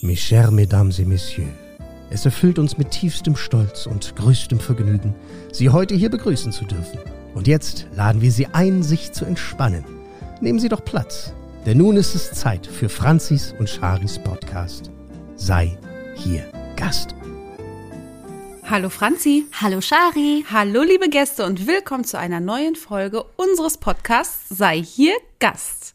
Mes chers Mesdames et Messieurs, es erfüllt uns mit tiefstem Stolz und größtem Vergnügen, Sie heute hier begrüßen zu dürfen. Und jetzt laden wir Sie ein, sich zu entspannen. Nehmen Sie doch Platz, denn nun ist es Zeit für Franzis und Charis Podcast. Sei hier Gast. Hallo Franzi. Hallo Shari. Hallo liebe Gäste und willkommen zu einer neuen Folge unseres Podcasts Sei hier Gast.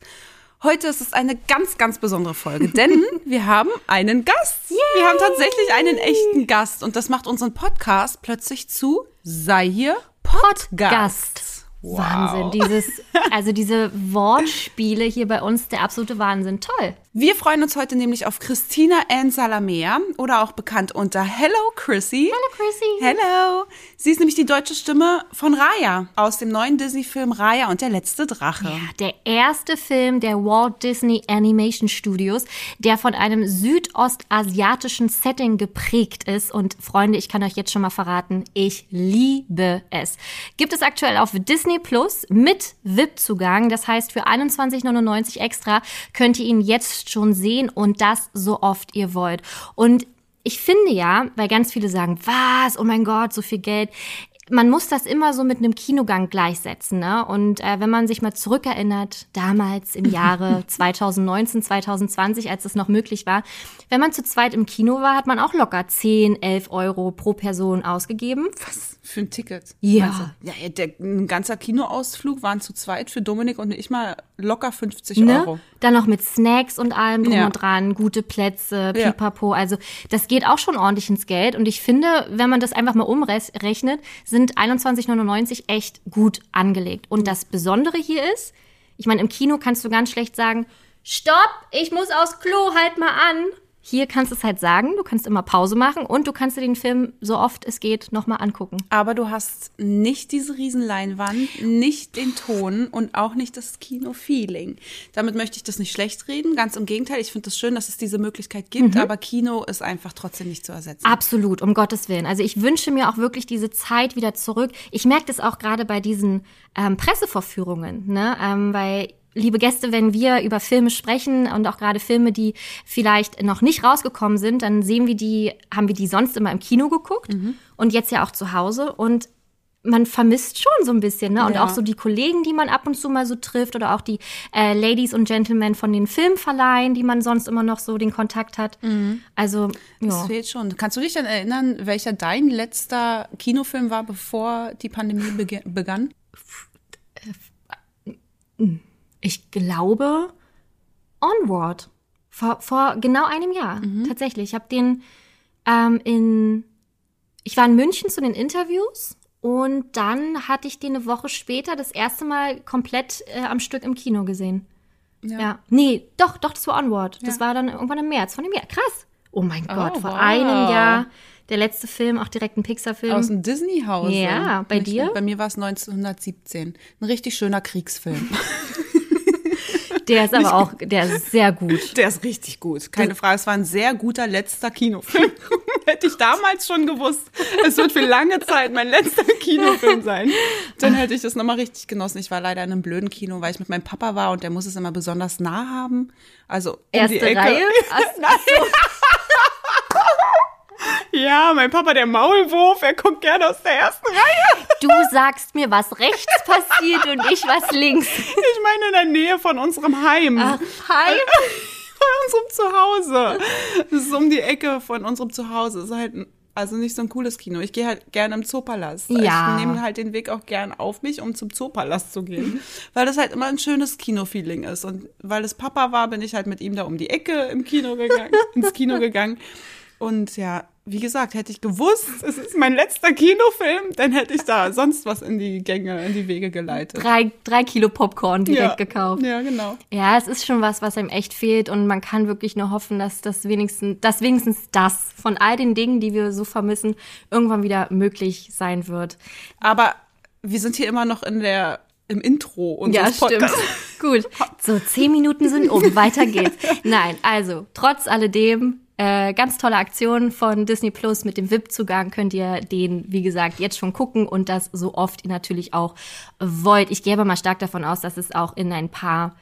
Heute ist es eine ganz, ganz besondere Folge, denn wir haben einen Gast. Yay. Wir haben tatsächlich einen echten Gast und das macht unseren Podcast plötzlich zu Sei hier Podcast. Podcast. Wow. Wahnsinn, dieses, also diese Wortspiele hier bei uns, der absolute Wahnsinn. Toll. Wir freuen uns heute nämlich auf Christina Ann Salamea oder auch bekannt unter Hello Chrissy. Hello Chrissy. Hello. Sie ist nämlich die deutsche Stimme von Raya aus dem neuen Disney-Film Raya und der letzte Drache. Ja, der erste Film der Walt Disney Animation Studios, der von einem südostasiatischen Setting geprägt ist. Und Freunde, ich kann euch jetzt schon mal verraten, ich liebe es. Gibt es aktuell auf Disney Plus mit VIP-Zugang. Das heißt, für 21,99 extra könnt ihr ihn jetzt schon sehen und das so oft ihr wollt. Und ich finde ja, weil ganz viele sagen, was, oh mein Gott, so viel Geld man muss das immer so mit einem Kinogang gleichsetzen. Ne? Und äh, wenn man sich mal zurückerinnert, damals im Jahre 2019, 2020, als es noch möglich war, wenn man zu zweit im Kino war, hat man auch locker 10, 11 Euro pro Person ausgegeben. Was? Für ein Ticket. Ja. Ja, der, ein ganzer Kinoausflug waren zu zweit für Dominik und ich mal locker 50 ne? Euro. Dann noch mit Snacks und allem drum ja. und dran, gute Plätze, pipapo. Ja. Also das geht auch schon ordentlich ins Geld. Und ich finde, wenn man das einfach mal umrechnet, sind 21,99 echt gut angelegt. Und das Besondere hier ist, ich meine, im Kino kannst du ganz schlecht sagen, Stopp, ich muss aufs Klo, halt mal an. Hier kannst du es halt sagen, du kannst immer Pause machen und du kannst dir den Film so oft es geht nochmal angucken. Aber du hast nicht diese Riesenleinwand, nicht den Ton und auch nicht das Kino-Feeling. Damit möchte ich das nicht schlecht reden, ganz im Gegenteil. Ich finde es das schön, dass es diese Möglichkeit gibt, mhm. aber Kino ist einfach trotzdem nicht zu ersetzen. Absolut, um Gottes Willen. Also ich wünsche mir auch wirklich diese Zeit wieder zurück. Ich merke das auch gerade bei diesen ähm, Pressevorführungen, ne? Ähm, weil liebe Gäste, wenn wir über Filme sprechen und auch gerade Filme, die vielleicht noch nicht rausgekommen sind, dann sehen wir die, haben wir die sonst immer im Kino geguckt mhm. und jetzt ja auch zu Hause und man vermisst schon so ein bisschen, ne? Und ja. auch so die Kollegen, die man ab und zu mal so trifft oder auch die äh, Ladies und Gentlemen von den Filmverleihen, die man sonst immer noch so den Kontakt hat. Mhm. Also, ja. Das fehlt schon. Kannst du dich dann erinnern, welcher dein letzter Kinofilm war, bevor die Pandemie begann? Ich glaube, Onward. Vor, vor genau einem Jahr, mhm. tatsächlich. Ich habe den ähm, in, ich war in München zu den Interviews und dann hatte ich den eine Woche später das erste Mal komplett äh, am Stück im Kino gesehen. Ja. ja. Nee, doch, doch, das war Onward. Ja. Das war dann irgendwann im März von dem Jahr. Krass. Oh mein oh, Gott, vor wow. einem Jahr der letzte Film, auch direkt ein Pixar-Film. Aus dem Disney-Haus. Ja, bei dir? Bei mir war es 1917. Ein richtig schöner Kriegsfilm. Der ist aber auch, der ist sehr gut. Der ist richtig gut. Keine Frage. Es war ein sehr guter letzter Kinofilm. hätte ich damals schon gewusst, es wird für lange Zeit mein letzter Kinofilm sein, dann hätte ich das nochmal richtig genossen. Ich war leider in einem blöden Kino, weil ich mit meinem Papa war und der muss es immer besonders nah haben. Also um Erste die Ecke. Reihe? Nein. Ja, mein Papa, der Maulwurf, er guckt gerne aus der ersten Reihe. Du sagst mir, was rechts passiert und ich was links. Ich meine in der Nähe von unserem Heim. Ach, Heim? Von unserem Zuhause. Das ist um die Ecke von unserem Zuhause. Das ist halt also nicht so ein cooles Kino. Ich gehe halt gerne im Zoopalast. Ja. Ich nehme halt den Weg auch gern auf mich, um zum Zoopalast zu gehen, weil das halt immer ein schönes Kinofeeling ist. Und weil es Papa war, bin ich halt mit ihm da um die Ecke im Kino gegangen, ins Kino gegangen. Und ja, wie gesagt, hätte ich gewusst, es ist mein letzter Kinofilm, dann hätte ich da sonst was in die Gänge, in die Wege geleitet. Drei, drei Kilo Popcorn direkt ja, gekauft. Ja, genau. Ja, es ist schon was, was einem echt fehlt und man kann wirklich nur hoffen, dass das wenigstens, dass wenigstens das von all den Dingen, die wir so vermissen, irgendwann wieder möglich sein wird. Aber wir sind hier immer noch in der im Intro unseres ja, Podcasts. Gut. So, zehn Minuten sind um. Weiter geht's. Nein, also, trotz alledem, äh, ganz tolle Aktion von Disney Plus mit dem VIP-Zugang könnt ihr den, wie gesagt, jetzt schon gucken und das so oft ihr natürlich auch wollt. Ich gehe aber mal stark davon aus, dass es auch in ein paar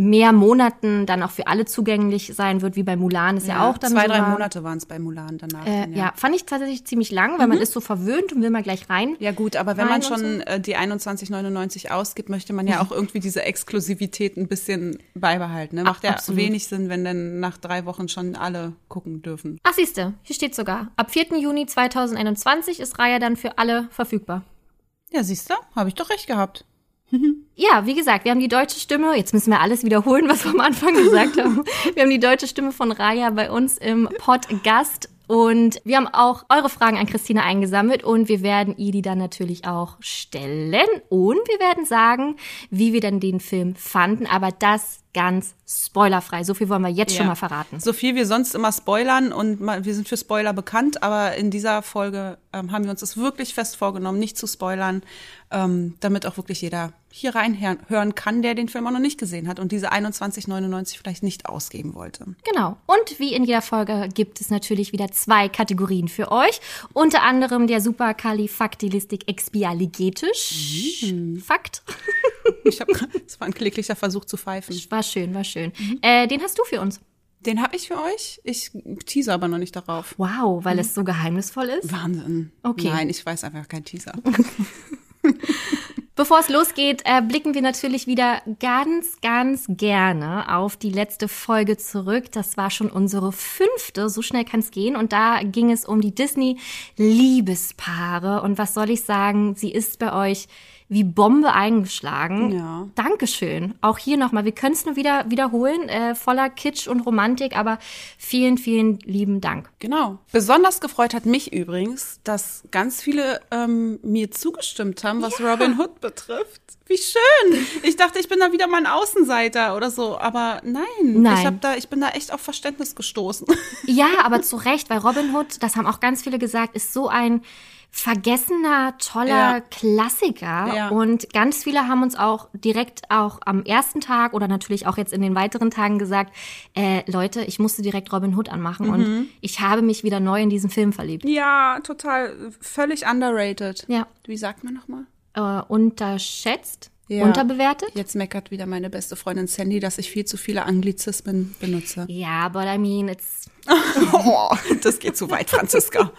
mehr Monaten dann auch für alle zugänglich sein wird, wie bei Mulan ist ja, auch dann Zwei, so drei. Monate waren es bei Mulan danach. Äh, dann, ja. fand ich tatsächlich ziemlich lang, weil man ist so verwöhnt und will mal gleich rein. Ja gut, aber wenn man schon äh, die 21,99 ausgibt, möchte man ja auch irgendwie diese Exklusivität ein bisschen beibehalten. Ne? Macht ja absolut. wenig Sinn, wenn dann nach drei Wochen schon alle gucken dürfen. Ach, siehste, hier steht sogar. Ab 4. Juni 2021 ist Raya dann für alle verfügbar. Ja, siehst du, habe ich doch recht gehabt. Ja, wie gesagt, wir haben die deutsche Stimme. Jetzt müssen wir alles wiederholen, was wir am Anfang gesagt haben. Wir haben die deutsche Stimme von Raya bei uns im Podcast. Und wir haben auch eure Fragen an Christina eingesammelt und wir werden ihr die dann natürlich auch stellen. Und wir werden sagen, wie wir dann den Film fanden. Aber das ganz spoilerfrei. So viel wollen wir jetzt schon Ja. mal verraten. So viel wir sonst immer spoilern und wir sind für Spoiler bekannt, aber in dieser Folge ähm, haben wir uns das wirklich fest vorgenommen, nicht zu spoilern, ähm, damit auch wirklich jeder hier reinhören hören kann, der den Film auch noch nicht gesehen hat und diese 21,99 vielleicht nicht ausgeben wollte. Genau. Und wie in jeder Folge gibt es natürlich wieder zwei Kategorien für euch. Unter anderem der Superkalifaktilistik expialigetisch. Fakt. Ich habe, es war ein kläglicher Versuch zu pfeifen. War schön, war schön. Äh, den hast du für uns. Den habe ich für euch. Ich teaser aber noch nicht darauf. Wow, weil es so geheimnisvoll ist. Wahnsinn. Okay. Nein, ich weiß einfach kein Teaser. Bevor es losgeht, äh, blicken wir natürlich wieder ganz, ganz gerne auf die letzte Folge zurück. Das war schon unsere fünfte, so schnell kann es gehen. Und da ging es um die Disney-Liebespaare. Und was soll ich sagen, sie ist bei euch wie Bombe eingeschlagen. Ja. Dankeschön. Auch hier nochmal, wir können es nur wieder wiederholen, äh, voller Kitsch und Romantik, aber vielen, vielen lieben Dank. Genau. Besonders gefreut hat mich übrigens, dass ganz viele ähm, mir zugestimmt haben, was Robin Hood betrifft. Wie schön! Ich dachte, ich bin da wieder mal ein Außenseiter oder so, aber nein. Nein. Ich, hab da, ich bin da echt auf Verständnis gestoßen. Ja, aber zu Recht, weil Robin Hood, das haben auch ganz viele gesagt, ist so ein vergessener, toller Ja. Klassiker. Ja. Und ganz viele haben uns auch direkt auch am ersten Tag oder natürlich auch jetzt in den weiteren Tagen gesagt, äh, Leute, ich musste direkt Robin Hood anmachen Mhm. und ich habe mich wieder neu in diesen Film verliebt. Ja, total, völlig underrated. Ja. Wie sagt man nochmal? Äh, unterschätzt, Ja. unterbewertet. Jetzt meckert wieder meine beste Freundin Sandy, dass ich viel zu viele Anglizismen benutze. Ja, but I mean, it's Oh, das geht zu weit, Franziska.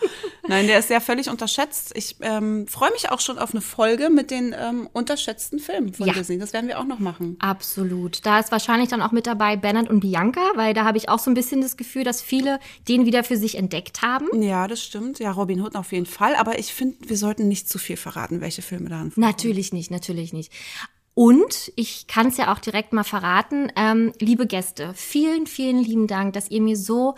Nein, der ist ja völlig unterschätzt. Ich ähm, freue mich auch schon auf eine Folge mit den ähm, unterschätzten Filmen von Ja. Disney. Das werden wir auch noch machen. Absolut. Da ist wahrscheinlich dann auch mit dabei Bernhard und Bianca, weil da habe ich auch so ein bisschen das Gefühl, dass viele den wieder für sich entdeckt haben. Ja, das stimmt. Ja, Robin Hood auf jeden Fall. Aber ich finde, wir sollten nicht zu viel verraten, welche Filme daran vorkommen. Natürlich nicht, natürlich nicht. Und ich kann es ja auch direkt mal verraten, ähm, liebe Gäste, vielen, vielen lieben Dank, dass ihr mir so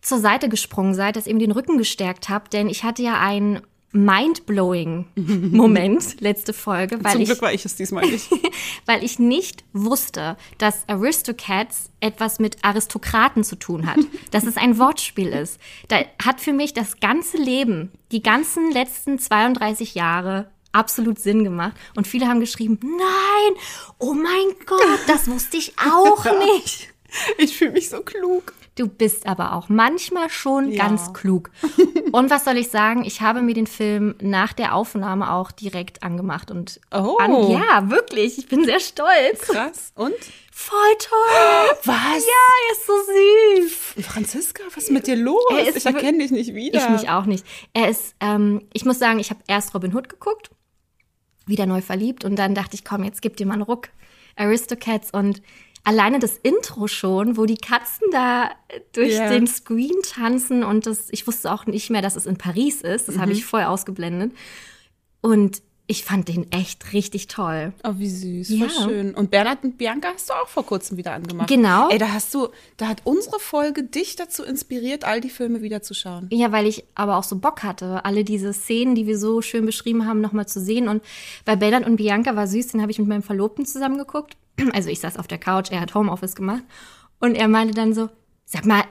zur Seite gesprungen seid, dass ihr mir den Rücken gestärkt habt, denn ich hatte ja einen mindblowing Moment letzte Folge, weil Zum ich Glück war ich es diesmal nicht. weil ich nicht wusste, dass Aristocats etwas mit Aristokraten zu tun hat. Dass es ein Wortspiel ist. Da hat für mich das ganze Leben, die ganzen letzten 32 Jahre absolut Sinn gemacht. Und viele haben geschrieben, nein, oh mein Gott, das wusste ich auch nicht. Ich fühle mich so klug. Du bist aber auch manchmal schon Ja. ganz klug. Und was soll ich sagen? Ich habe mir den Film nach der Aufnahme auch direkt angemacht und Oh. an, ja, wirklich. Ich bin sehr stolz. Krass. Und? Voll toll. Was? Ja, er ist so süß. Franziska, was ist mit dir los? Ist Ich erkenne dich nicht wieder. Ich mich auch nicht. Er ist, ähm, ich muss sagen, ich habe erst Robin Hood geguckt, wieder neu verliebt und dann dachte ich, komm, jetzt gib dir mal einen Ruck. Aristocats und alleine das Intro schon, wo die Katzen da durch Ja. den Screen tanzen und das, ich wusste auch nicht mehr, dass es in Paris ist. Das Mhm. habe ich voll ausgeblendet. Und ich fand den echt richtig toll. Oh, wie süß, Ja. voll schön. Und Bernhard und Bianca hast du auch vor kurzem wieder angemacht. Genau. Ey, da hast du, da hat unsere Folge dich dazu inspiriert, all die Filme wieder zu schauen. Ja, weil ich aber auch so Bock hatte, alle diese Szenen, die wir so schön beschrieben haben, nochmal zu sehen. Und bei Bernhard und Bianca war süß, den habe ich mit meinem Verlobten zusammen geguckt. Also ich saß auf der Couch, er hat Homeoffice gemacht. Und er meinte dann so, sag mal,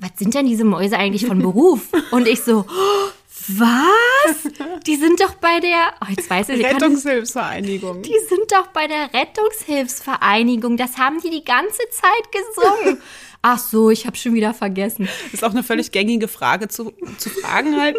was sind denn diese Mäuse eigentlich von Beruf? Und ich so, "Oh, was? Die sind doch bei der, oh, jetzt weiß ich, Rettungshilfsvereinigung. die sind doch bei der Rettungshilfsvereinigung. Das haben die die ganze Zeit gesungen. Ach so, ich habe schon wieder vergessen. Ist auch eine völlig gängige Frage zu, zu fragen halt,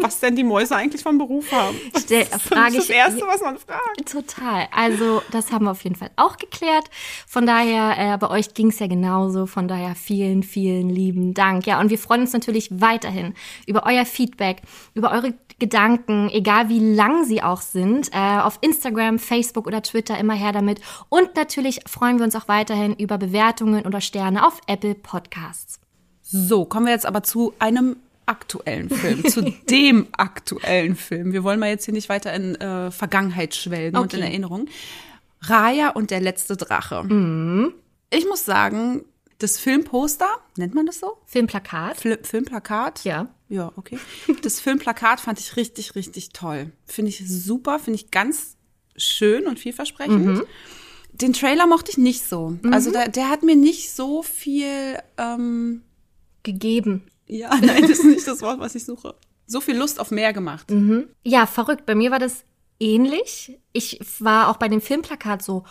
was denn die Mäuse eigentlich vom Beruf haben. Stell, Das frage ist das ich Erste, was man fragt. Total. Also das haben wir auf jeden Fall auch geklärt. Von daher, äh, bei euch ging es ja genauso. Von daher vielen, vielen lieben Dank. Ja, und wir freuen uns natürlich weiterhin über euer Feedback, über eure Gedanken, egal wie lang sie auch sind, äh, auf Instagram, Facebook oder Twitter immer her damit. Und natürlich freuen wir uns auch weiterhin über Bewertungen oder Sterne auf Apple Podcasts. So, kommen wir jetzt aber zu einem aktuellen Film, zu dem aktuellen Film. Wir wollen mal jetzt hier nicht weiter in äh, Vergangenheit schwelgen und in Okay. Erinnerung. Raya und der letzte Drache. Ich muss sagen, das Filmposter, nennt man das so? Filmplakat. Fil Filmplakat? Ja. Ja, okay. Das Filmplakat fand ich richtig, richtig toll. Finde ich super, finde ich ganz schön und vielversprechend. Den Trailer mochte ich nicht so. Also der, der hat mir nicht so viel, ähm, Gegeben. ja, nein, das ist nicht das Wort, was ich suche. So viel Lust auf mehr gemacht. Ja, verrückt. Bei mir war das ähnlich. Ich war auch bei dem Filmplakat so,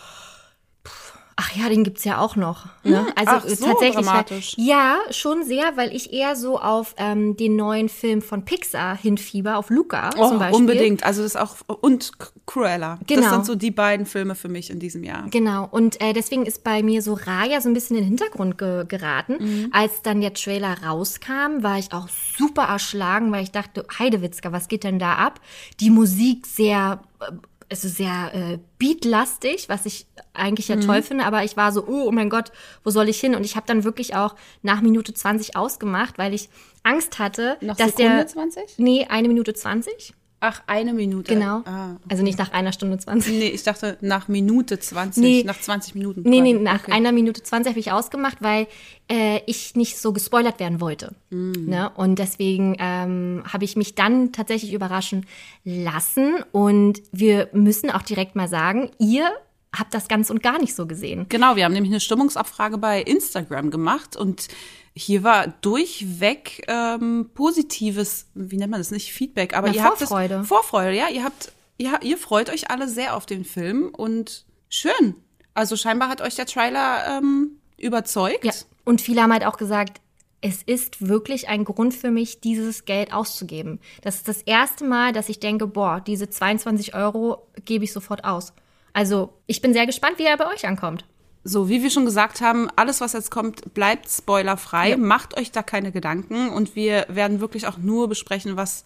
ach ja, den gibt's ja auch noch. Ne? Also ach, so tatsächlich. Weil, dramatisch. ja, schon sehr, weil ich eher so auf ähm, den neuen Film von Pixar hinfieber, auf Luca Oh, zum Beispiel. unbedingt. Also das auch und Cruella. Das Genau. sind so die beiden Filme für mich in diesem Jahr. Genau, und äh, deswegen ist bei mir so Raya so ein bisschen in den Hintergrund ge geraten. Mhm. Als dann der Trailer rauskam, war ich auch super erschlagen, weil ich dachte, Heidewitzka, was geht denn da ab? Die Musik sehr, äh, also sehr äh, beatlastig, was ich eigentlich Mhm. ja toll finde, aber ich war so, oh, oh mein Gott, wo soll ich hin? Und ich habe dann wirklich auch nach Minute 20 ausgemacht, weil ich Angst hatte, Nach dass Sekunde der... 20? Nee, eine Minute 20. Ach, eine Minute. Genau. Ah. Also nicht nach einer Stunde 20. Nee, ich dachte nach Minute 20, Nee. nach 20 Minuten. Nee, nee, quasi. nach Okay. einer Minute 20 habe ich ausgemacht, weil äh, ich nicht so gespoilert werden wollte. Mm. Ne? Und deswegen ähm, habe ich mich dann tatsächlich überraschen lassen. Und wir müssen auch direkt mal sagen, ihr habt das ganz und gar nicht so gesehen. Genau, wir haben nämlich eine Stimmungsabfrage bei Instagram gemacht und hier war durchweg ähm, positives, wie nennt man das nicht, Feedback, aber Na, ihr habt Vorfreude. das Vorfreude, ja, ihr habt, ja, ihr freut euch alle sehr auf den Film und schön. Also scheinbar hat euch der Trailer ähm, überzeugt. Ja. Und viele haben halt auch gesagt, es ist wirklich ein Grund für mich, dieses Geld auszugeben. Das ist das erste Mal, dass ich denke, boah, diese 22 Euro gebe ich sofort aus. Also ich bin sehr gespannt, wie er bei euch ankommt. So, wie wir schon gesagt haben, alles, was jetzt kommt, bleibt spoilerfrei. Ja. Macht euch da keine Gedanken und wir werden wirklich auch nur besprechen, was,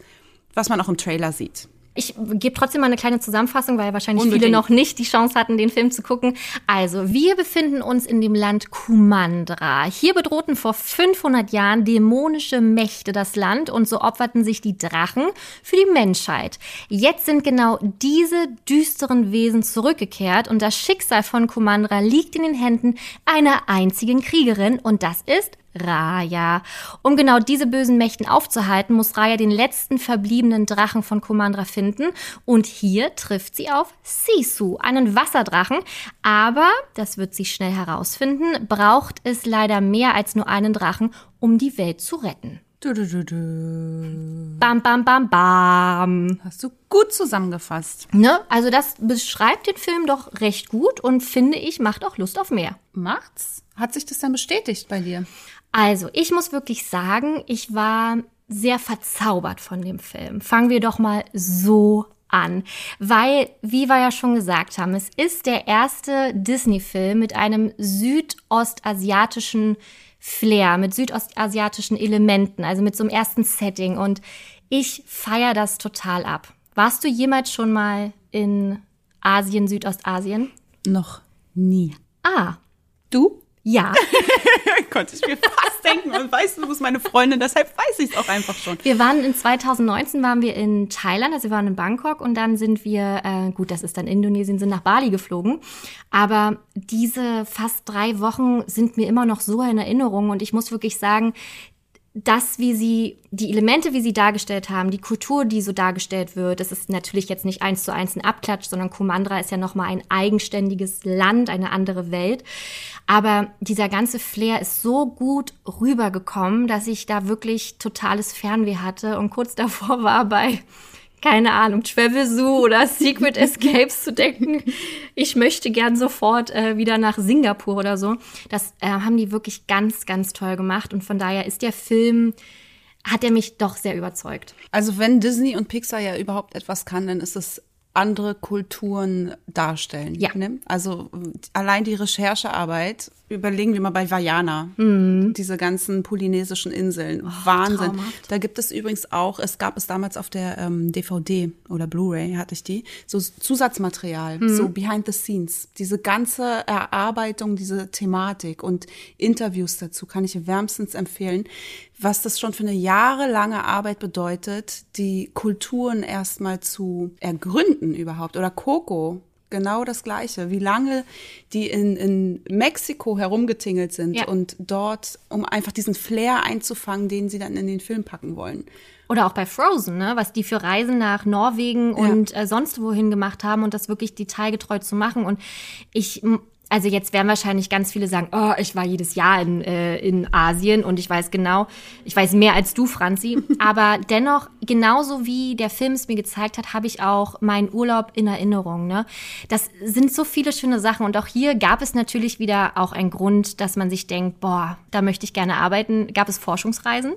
was man auch im Trailer sieht. Ich gebe trotzdem mal eine kleine Zusammenfassung, weil wahrscheinlich viele Unbedingt. noch nicht die Chance hatten, den Film zu gucken. Also, wir befinden uns in dem Land Kumandra. Hier bedrohten vor 500 Jahren dämonische Mächte das Land und so opferten sich die Drachen für die Menschheit. Jetzt sind genau diese düsteren Wesen zurückgekehrt und das Schicksal von Kumandra liegt in den Händen einer einzigen Kriegerin und das ist Raya. Um genau diese bösen Mächten aufzuhalten, muss Raya den letzten verbliebenen Drachen von Kumandra finden. Und hier trifft sie auf Sisu, einen Wasserdrachen. Aber, das wird sie schnell herausfinden, braucht es leider mehr als nur einen Drachen, um die Welt zu retten. Du, du, du, du. Bam, bam, bam, bam. Hast du gut zusammengefasst. Ne? Also das beschreibt den Film doch recht gut und finde ich, macht auch Lust auf mehr. Macht's? Hat sich das dann bestätigt bei dir? Also, ich muss wirklich sagen, ich war sehr verzaubert von dem Film. Fangen wir doch mal so an, weil, wie wir ja schon gesagt haben, es ist der erste Disney-Film mit einem südostasiatischen Flair, mit südostasiatischen Elementen, also mit so einem ersten Setting und ich feiere das total ab. Warst du jemals schon mal in Asien, Südostasien? Noch nie. Ah, Du? Ja. Konnte ich mir fast denken. Und weißt du, du bist meine Freundin, deshalb weiß ich es auch einfach schon. Wir waren in 2019 waren wir in Thailand, also wir waren in Bangkok und dann sind wir, äh, gut, das ist dann Indonesien, sind nach Bali geflogen. Aber diese fast drei Wochen sind mir immer noch so in Erinnerung und ich muss wirklich sagen, das, wie sie, die Elemente, wie sie dargestellt haben, die Kultur, die so dargestellt wird, das ist natürlich jetzt nicht eins zu eins ein Abklatsch, sondern Kumandra ist ja nochmal ein eigenständiges Land, eine andere Welt. Aber dieser ganze Flair ist so gut rübergekommen, dass ich da wirklich totales Fernweh hatte und kurz davor war bei keine Ahnung, Travel Zoo oder Secret Escapes zu denken. Ich möchte gern sofort äh, wieder nach Singapur oder so. Das äh, haben die wirklich ganz, ganz toll gemacht. Und von daher ist der Film, hat er mich doch sehr überzeugt. Also wenn Disney und Pixar ja überhaupt etwas kann, dann ist es andere Kulturen darstellen. Ja. Ne? Also allein die Recherchearbeit, überlegen wir mal bei Vajana, diese ganzen polynesischen Inseln. Wahnsinn. traumhaft. Da gibt es übrigens auch, es gab es damals auf der ähm, DVD oder Blu-ray, hatte ich die, so Zusatzmaterial, so behind the scenes. Diese ganze Erarbeitung, diese Thematik und Interviews dazu kann ich wärmstens empfehlen, was das schon für eine jahrelange Arbeit bedeutet, die Kulturen erstmal zu ergründen überhaupt. Oder Coco, genau das Gleiche. Wie lange die in, in Mexiko herumgetingelt sind Ja. und dort, um einfach diesen Flair einzufangen, den sie dann in den Film packen wollen. Oder auch bei Frozen, ne? was die für Reisen nach Norwegen und äh, sonst wohin gemacht haben und das wirklich detailgetreu zu machen. Und ich, also jetzt werden wahrscheinlich ganz viele sagen, oh, ich war jedes Jahr in, äh, in Asien und ich weiß genau, ich weiß mehr als du, Franzi. Aber dennoch, genauso wie der Film es mir gezeigt hat, habe ich auch meinen Urlaub in Erinnerung. Ne? Das sind so viele schöne Sachen. Und auch hier gab es natürlich wieder auch einen Grund, dass man sich denkt, boah, da möchte ich gerne arbeiten. Gab es Forschungsreisen?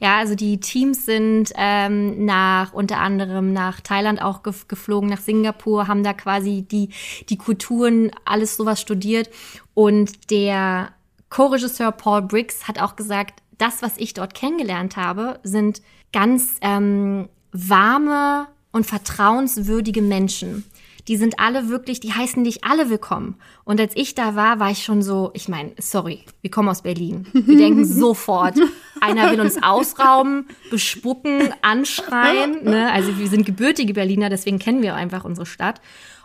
Ja, also die Teams sind ähm, nach unter anderem nach Thailand auch gef geflogen, nach Singapur, haben da quasi die, die Kulturen, alles sowas studiert. Und der Co-Regisseur Paul Briggs hat auch gesagt, das, was ich dort kennengelernt habe, sind ganz ähm, warme und vertrauenswürdige Menschen. Die sind alle wirklich, die heißen dich alle willkommen. Und als ich da war, war ich schon so, ich meine, sorry, wir kommen aus Berlin. Wir denken sofort, einer will uns ausrauben, bespucken, anschreien. Ne? Also wir sind gebürtige Berliner, deswegen kennen wir einfach unsere Stadt.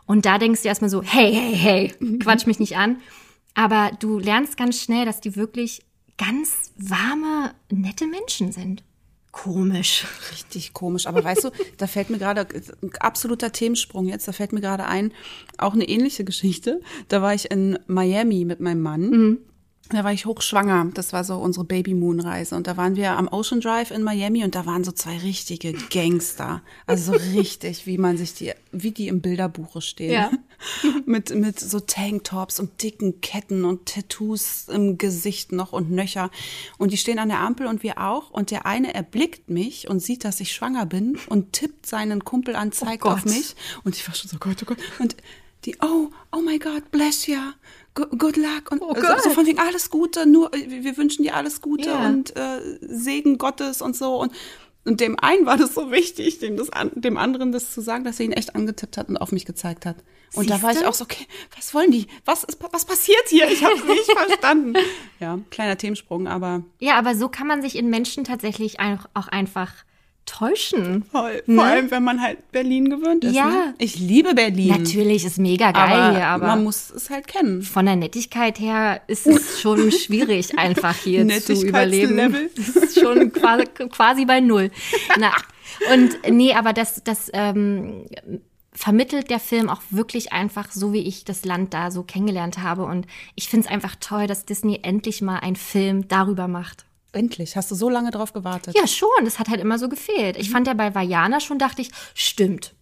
Und da denkst du erstmal so, hey, hey, hey, quatsch mich nicht an. Aber du lernst ganz schnell, dass die wirklich ganz warme, nette Menschen sind. Komisch. Richtig komisch. Aber weißt du, da fällt mir gerade ein absoluter Themensprung jetzt. Da fällt mir gerade ein, auch eine ähnliche Geschichte. Da war ich in Miami mit meinem Mann. Da war ich hochschwanger. Das war so unsere Baby-Moon-Reise. Und da waren wir am Ocean Drive in Miami und da waren so zwei richtige Gangster. Also so richtig, wie man sich die, wie die im Bilderbuche stehen. Ja. mit, mit so Tanktops und dicken Ketten und Tattoos im Gesicht noch und nöcher. Und die stehen an der Ampel und wir auch. Und der eine erblickt mich und sieht, dass ich schwanger bin und tippt seinen Kumpel an, zeigt Gott. auf mich. Und ich war schon so, Gott, oh Gott. Und die, oh, oh my God, bless you. Good, luck. Und Oh so, so von wegen alles Gute, nur, äh, wir wünschen dir alles Gute Ja. und äh, Segen Gottes und so. Und, und dem einen war das so wichtig, dem, das an, dem anderen das zu sagen, dass er ihn echt angetippt hat und auf mich gezeigt hat. Und da war ich Siehste? auch so, okay, was wollen die? Was ist, was passiert hier? Ich habe nicht verstanden. Ja, kleiner Themensprung, aber Ja, aber so kann man sich in Menschen tatsächlich auch einfach täuschen. voll. Ne? Vor allem, wenn man halt Berlin gewöhnt ist. Ja. Ne? Ich liebe Berlin. Natürlich ist mega geil aber, hier, aber man muss es halt kennen. von der Nettigkeit her ist es schon schwierig, einfach hier zu überleben. Nettigkeitslevel? Das ist schon quasi, quasi bei null. Na, und nee, aber das, das ähm, vermittelt der Film auch wirklich einfach so, wie ich das Land da so kennengelernt habe. Und ich finde es einfach toll, dass Disney endlich mal einen Film darüber macht. Endlich. Hast du so lange drauf gewartet? Ja, schon. Das hat halt immer so gefehlt. Ich fand ja bei Vajana schon, dachte ich, stimmt.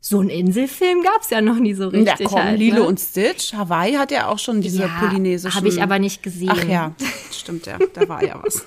So einen Inselfilm gab's ja noch nie so Ja, richtig. komm, halt, Lilo ne? und Stitch. Hawaii hat ja auch schon diese Ja, polynesischen. Habe ich aber nicht gesehen. Ach ja, stimmt ja. Da war ja was.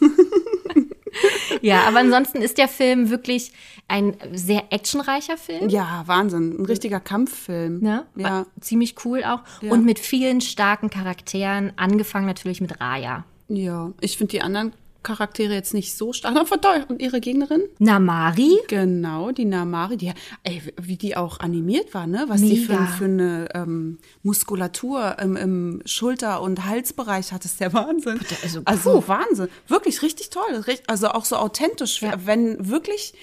Ja, aber ansonsten ist der Film wirklich ein sehr actionreicher Film. Ja, Wahnsinn. Ein richtiger Kampffilm. Ne? Ja. Ziemlich cool auch. Ja. Und mit vielen starken Charakteren, angefangen natürlich mit Raya. Ja, ich finde die anderen Charaktere jetzt nicht so stark. Aber toll. Und ihre Gegnerin? Namari? Genau, die Namari, die, ey, wie die auch animiert war, ne? Was die für, Mega. für eine ähm, Muskulatur im, im Schulter- und Halsbereich hat, ist der Wahnsinn. also, also. Wahnsinn. Wirklich richtig toll. Also auch so authentisch. Ja. Wenn wirklich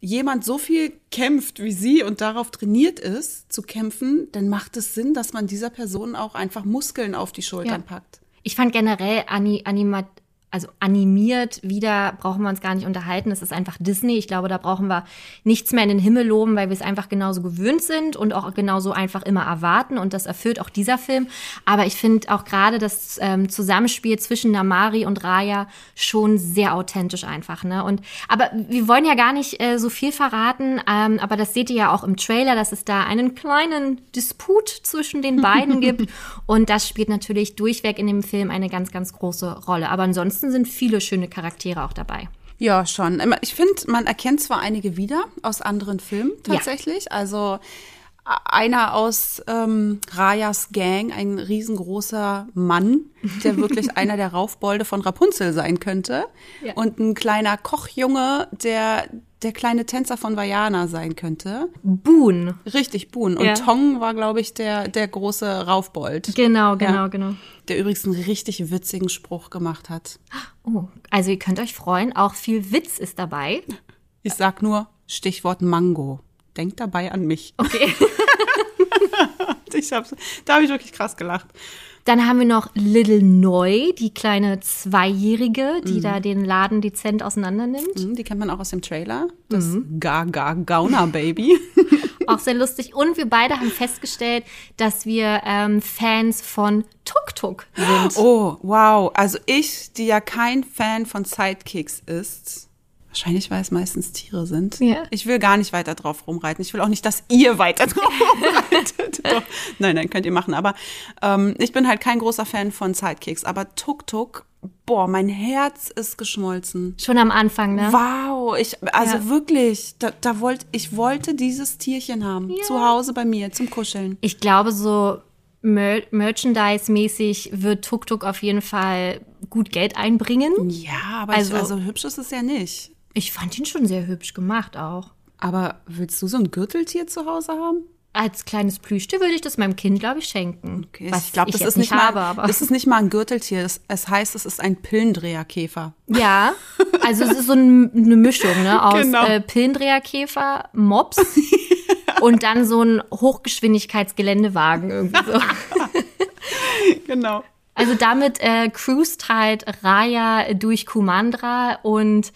jemand so viel kämpft wie sie und darauf trainiert ist, zu kämpfen, dann macht es Sinn, dass man dieser Person auch einfach Muskeln auf die Schultern Ja. packt. Ich fand generell Ani Anima also animiert wieder, brauchen wir uns gar nicht unterhalten. Es ist einfach Disney. Ich glaube, da brauchen wir nichts mehr in den Himmel loben, weil wir es einfach genauso gewöhnt sind und auch genauso einfach immer erwarten. Und das erfüllt auch dieser Film. Aber ich finde auch gerade das ähm, Zusammenspiel zwischen Namari und Raya schon sehr authentisch einfach. Ne? Und aber wir wollen ja gar nicht äh, so viel verraten. Ähm, aber das seht ihr ja auch im Trailer, dass es da einen kleinen Disput zwischen den beiden gibt. Und das spielt natürlich durchweg in dem Film eine ganz, ganz große Rolle. Aber ansonsten ansonsten sind viele schöne Charaktere auch dabei. Ja, schon. Ich finde, man erkennt zwar einige wieder aus anderen Filmen tatsächlich. Ja. Also einer aus ähm, Rajas Gang, ein riesengroßer Mann, der wirklich einer der Raufbolde von Rapunzel sein könnte. Ja. Und ein kleiner Kochjunge, der der kleine Tänzer von Vajana sein könnte. Boon. Richtig, Boon. Und ja. Tong war, glaube ich, der, der große Raufbold. Genau, genau, ja. genau. Der übrigens einen richtig witzigen Spruch gemacht hat. Oh, also ihr könnt euch freuen, auch viel Witz ist dabei. Ich sag nur Stichwort Mango. Denkt dabei an mich. Okay. ich hab's, da habe ich wirklich krass gelacht. Dann haben wir noch Little Neu, die kleine Zweijährige, die mhm. da den Laden dezent auseinander nimmt. Mhm, die kennt man auch aus dem Trailer. Das mhm. Gaga Gauner Baby. auch sehr lustig. Und wir beide haben festgestellt, dass wir ähm, Fans von Tuk Tuk sind. Oh, wow. Also ich, die ja kein Fan von Sidekicks ist, Wahrscheinlich, weil es meistens Tiere sind. Ja. Ich will gar nicht weiter drauf rumreiten. Ich will auch nicht, dass ihr weiter drauf rumreitet. Nein, nein, könnt ihr machen. Aber ähm, ich bin halt kein großer Fan von Sidekicks. Aber Tuk Tuk, boah, mein Herz ist geschmolzen. Schon am Anfang, ne? Wow, ich, also ja. wirklich, da, da wollte, ich wollte dieses Tierchen haben. Ja. Zu Hause bei mir, zum Kuscheln. Ich glaube, so Mer Merchandise-mäßig wird Tuk Tuk auf jeden Fall gut Geld einbringen. Ja, aber also, ich, also hübsch ist es ja nicht. Ich fand ihn schon sehr hübsch gemacht auch. Aber willst du so ein Gürteltier zu Hause haben? Als kleines Plüschtier würde ich das meinem Kind, glaube ich, schenken. Okay, was ich glaube, das ist nicht habe, mal, aber. Das ist nicht mal ein Gürteltier. Es, es heißt, es ist ein Pillendreherkäfer. Ja, also es ist so ein, eine Mischung ne, aus genau. äh, Pillendreherkäfer, Mops und dann so ein Hochgeschwindigkeitsgeländewagen irgendwie so. genau. Also damit äh, cruist halt Raya durch Kumandra und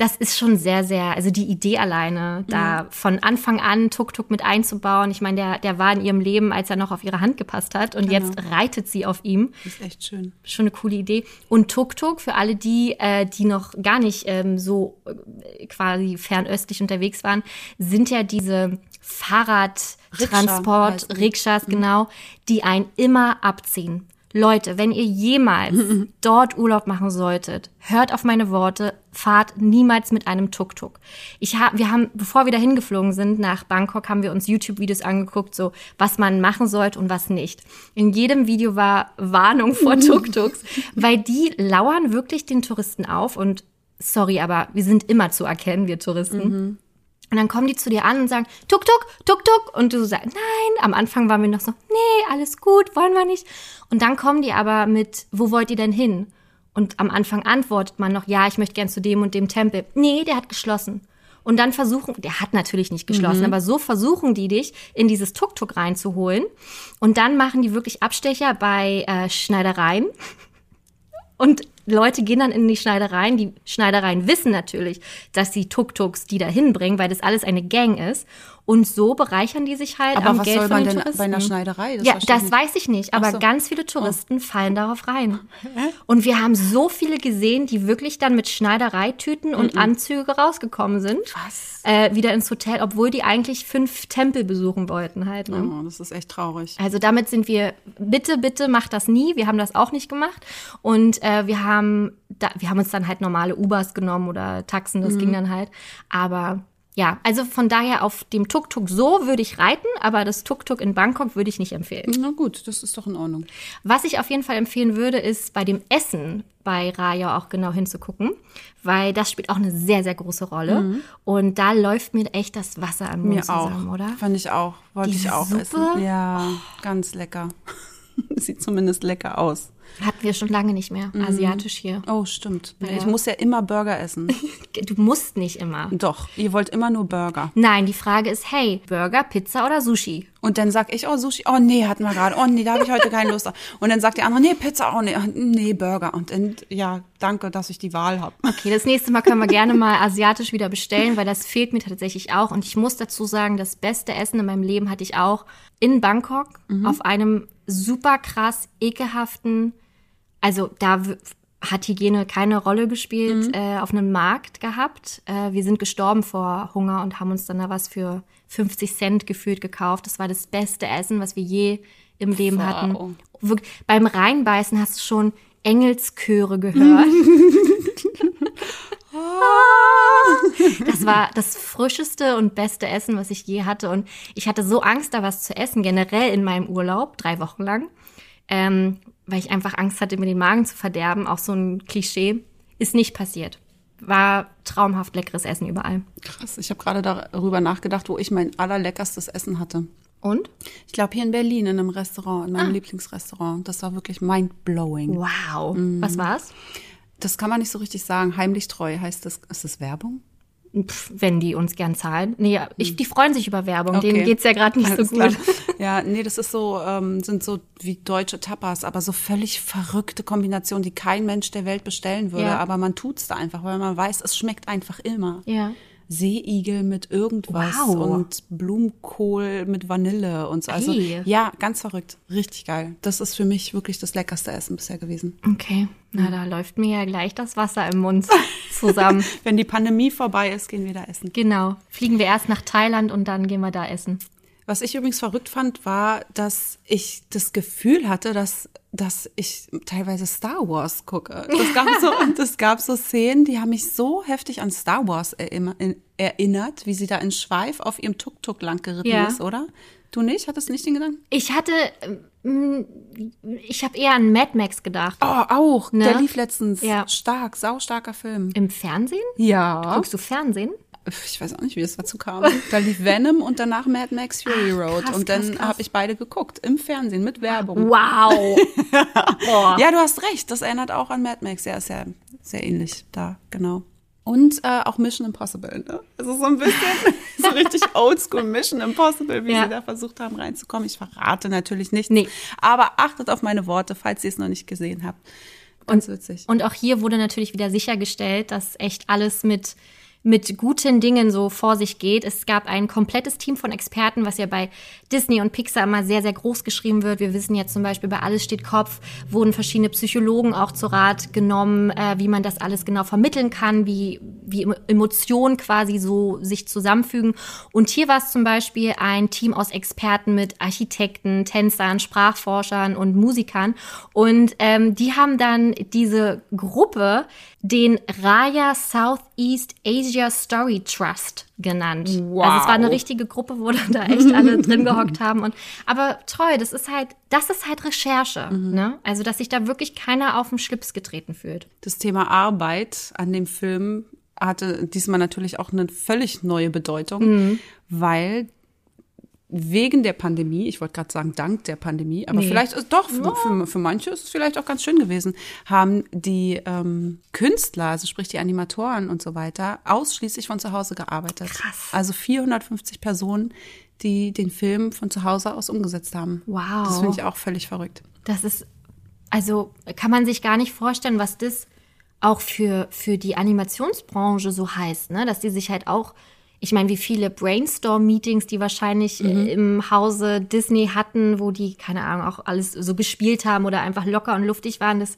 das ist schon sehr, sehr, also die Idee alleine, da von Anfang an Tuk-Tuk mit einzubauen. Ich meine, der, der war in ihrem Leben, als er noch auf ihre Hand gepasst hat und genau. jetzt reitet sie auf ihm. Das ist echt schön. Schon eine coole Idee. Und Tuk-Tuk, für alle die, äh, die noch gar nicht ähm, so äh, quasi fernöstlich unterwegs waren, sind ja diese Fahrradtransport, Rikschas, mhm. genau, die einen immer abziehen. Leute, wenn ihr jemals dort Urlaub machen solltet, hört auf meine Worte, fahrt niemals mit einem Tuk-Tuk. Ich hab, wir haben, bevor wir dahin geflogen sind nach Bangkok, haben wir uns YouTube-Videos angeguckt, so was man machen sollte und was nicht. In jedem Video war Warnung vor Tuk-Tuks, weil die lauern wirklich den Touristen auf und sorry, aber wir sind immer zu erkennen, wir Touristen. Mhm. Und dann kommen die zu dir an und sagen, tuk, tuk, tuk, tuk. Und du sagst, nein, am Anfang waren wir noch so, nee, alles gut, wollen wir nicht. Und dann kommen die aber mit, wo wollt ihr denn hin? Und am Anfang antwortet man noch, ja, ich möchte gern zu dem und dem Tempel. Nee, der hat geschlossen. Und dann versuchen, der hat natürlich nicht geschlossen, mhm. aber so versuchen die dich in dieses Tuk-Tuk reinzuholen. Und dann machen die wirklich Abstecher bei äh, Schneidereien. Und Leute gehen dann in die Schneidereien. Die Schneidereien wissen natürlich, dass sie Tuk-Tuks die da hinbringen, weil das alles eine Gang ist. Und so bereichern die sich halt aber am was Geld soll man den denn Touristen. bei einer Schneiderei? Das ja, das weiß ich nicht. Aber so. ganz viele Touristen oh. fallen darauf rein. Und wir haben so viele gesehen, die wirklich dann mit Schneidereitüten und mm -mm. Anzüge rausgekommen sind. Was? Äh, wieder ins Hotel, obwohl die eigentlich fünf Tempel besuchen wollten halt. Ne? Oh, das ist echt traurig. Also damit sind wir, bitte, bitte macht das nie. Wir haben das auch nicht gemacht. Und äh, wir haben, da, wir haben uns dann halt normale Ubers genommen oder Taxen, das mhm. ging dann halt. Aber ja, also von daher auf dem Tuk-Tuk so würde ich reiten, aber das Tuk-Tuk in Bangkok würde ich nicht empfehlen. Na gut, das ist doch in Ordnung. Was ich auf jeden Fall empfehlen würde, ist bei dem Essen bei Raya auch genau hinzugucken, weil das spielt auch eine sehr, sehr große Rolle. Mhm. Und da läuft mir echt das Wasser am Mund mir zusammen, auch. oder? Fand ich auch. Wollte Diese ich auch Suppe? essen. Ja, oh. ganz lecker. Sieht zumindest lecker aus. Hatten wir schon lange nicht mehr. Mhm. Asiatisch hier. Oh, stimmt. Ja. Ich muss ja immer Burger essen. du musst nicht immer. Doch, ihr wollt immer nur Burger. Nein, die Frage ist, hey, Burger, Pizza oder Sushi? Und dann sag ich, oh, Sushi, oh nee, hatten wir gerade, oh nee, da habe ich heute keine Lust auf. Und dann sagt der andere, nee, Pizza, oh nee, nee, Burger. Und dann, ja, danke, dass ich die Wahl habe. Okay, das nächste Mal können wir gerne mal asiatisch wieder bestellen, weil das fehlt mir tatsächlich auch. Und ich muss dazu sagen, das beste Essen in meinem Leben hatte ich auch in Bangkok auf einem super krass ekelhaften, also da w- hat Hygiene keine Rolle gespielt, äh, auf einem Markt gehabt. Äh, wir sind gestorben vor Hunger und haben uns dann da was für 50 Cent gefühlt gekauft. Das war das beste Essen, was wir je im Leben Wow. hatten. Wirk- beim Reinbeißen hast du schon Engelschöre gehört. Das war das frischeste und beste Essen, was ich je hatte. Und ich hatte so Angst, da was zu essen, generell in meinem Urlaub, drei Wochen lang, ähm, weil ich einfach Angst hatte, mir den Magen zu verderben. Auch so ein Klischee. Ist nicht passiert. War traumhaft leckeres Essen überall. Krass, ich habe gerade darüber nachgedacht, wo ich mein allerleckerstes Essen hatte. Und? Ich glaube hier in Berlin in einem Restaurant, in meinem Lieblingsrestaurant. Das war wirklich mind-blowing. Wow. Was war's? Das kann man nicht so richtig sagen. Heimlich treu heißt das. Ist das Werbung? Pff, wenn die uns gern zahlen. Nee, ich, die freuen sich über Werbung. Okay. Denen geht's ja gerade nicht Alles so gut. klar. Ja, nee, das ist so, ähm, sind so wie deutsche Tapas, aber so völlig verrückte Kombinationen, die kein Mensch der Welt bestellen würde. Ja. Aber man tut's da einfach, weil man weiß, es schmeckt einfach immer. Ja. Seeigel mit irgendwas Wow. und Blumenkohl mit Vanille und so. Also Ei. ja, ganz verrückt, richtig geil. Das ist für mich wirklich das leckerste Essen bisher gewesen. Okay. Na, da läuft mir ja gleich das Wasser im Mund zusammen. Wenn die Pandemie vorbei ist, gehen wir da essen. Genau. Fliegen wir erst nach Thailand und dann gehen wir da essen. Was ich übrigens verrückt fand, war, dass ich das Gefühl hatte, dass, dass ich teilweise Star Wars gucke. Das gab, so, das gab so Szenen, die haben mich so heftig an Star Wars erinner- erinnert, wie sie da in Schweif auf ihrem Tuk-Tuk lang geritten Ja. ist, oder? Du nicht? Hattest du nicht den Gedanken? Ich hatte, ähm, ich habe eher an Mad Max gedacht. Oh, auch. Ne? Der lief letztens. Ja. Stark, saustarker Film. Im Fernsehen? Ja. Guckst du Fernsehen? Ich weiß auch nicht, wie es dazu kam. Da lief Venom und danach Mad Max Fury Road. krass, und dann habe ich beide geguckt. Im Fernsehen mit Werbung. Wow. Boah. Ja, du hast recht. Das erinnert auch an Mad Max. Ja, ist ja sehr ähnlich da, genau. Und äh, auch Mission Impossible. Ne? Also so ein bisschen so richtig Oldschool Mission Impossible, wie Ja. sie da versucht haben reinzukommen. Ich verrate natürlich nicht. Nee. Aber achtet auf meine Worte, falls ihr es noch nicht gesehen habt. Ganz witzig. Und auch hier wurde natürlich wieder sichergestellt, dass echt alles mit mit guten Dingen so vor sich geht. Es gab ein komplettes Team von Experten, was ja bei Disney und Pixar immer sehr, sehr groß geschrieben wird. Wir wissen jetzt zum Beispiel, bei Alles steht Kopf wurden verschiedene Psychologen auch zu Rat genommen, äh, wie man das alles genau vermitteln kann, wie, wie Emo- Emotionen quasi so sich zusammenfügen. Und hier war es zum Beispiel ein Team aus Experten mit Architekten, Tänzern, Sprachforschern und Musikern. Und ähm, die haben dann diese Gruppe den Raya Southeast Asia Story Trust genannt. Wow. Also es war eine richtige Gruppe, wo da echt alle drin gehockt haben. Und aber toll, das ist halt, das ist halt Recherche. Ne? Also dass sich da wirklich keiner auf den Schlips getreten fühlt. Das Thema Arbeit an dem Film hatte diesmal natürlich auch eine völlig neue Bedeutung, weil wegen der Pandemie, ich wollte gerade sagen dank der Pandemie, aber Nee. vielleicht ist doch für, für, für manche ist es vielleicht auch ganz schön gewesen, haben die ähm, Künstler, also sprich die Animatoren und so weiter, ausschließlich von zu Hause gearbeitet. Krass. Also 450 Personen, die den Film von zu Hause aus umgesetzt haben. Wow. Das finde ich auch völlig verrückt. Das ist, also kann man sich gar nicht vorstellen, was das auch für, für die Animationsbranche so heißt, ne? Dass die sich halt auch, ich meine, wie viele Brainstorm-Meetings die wahrscheinlich äh, im Hause Disney hatten, wo die, keine Ahnung, auch alles so gespielt haben oder einfach locker und luftig waren, das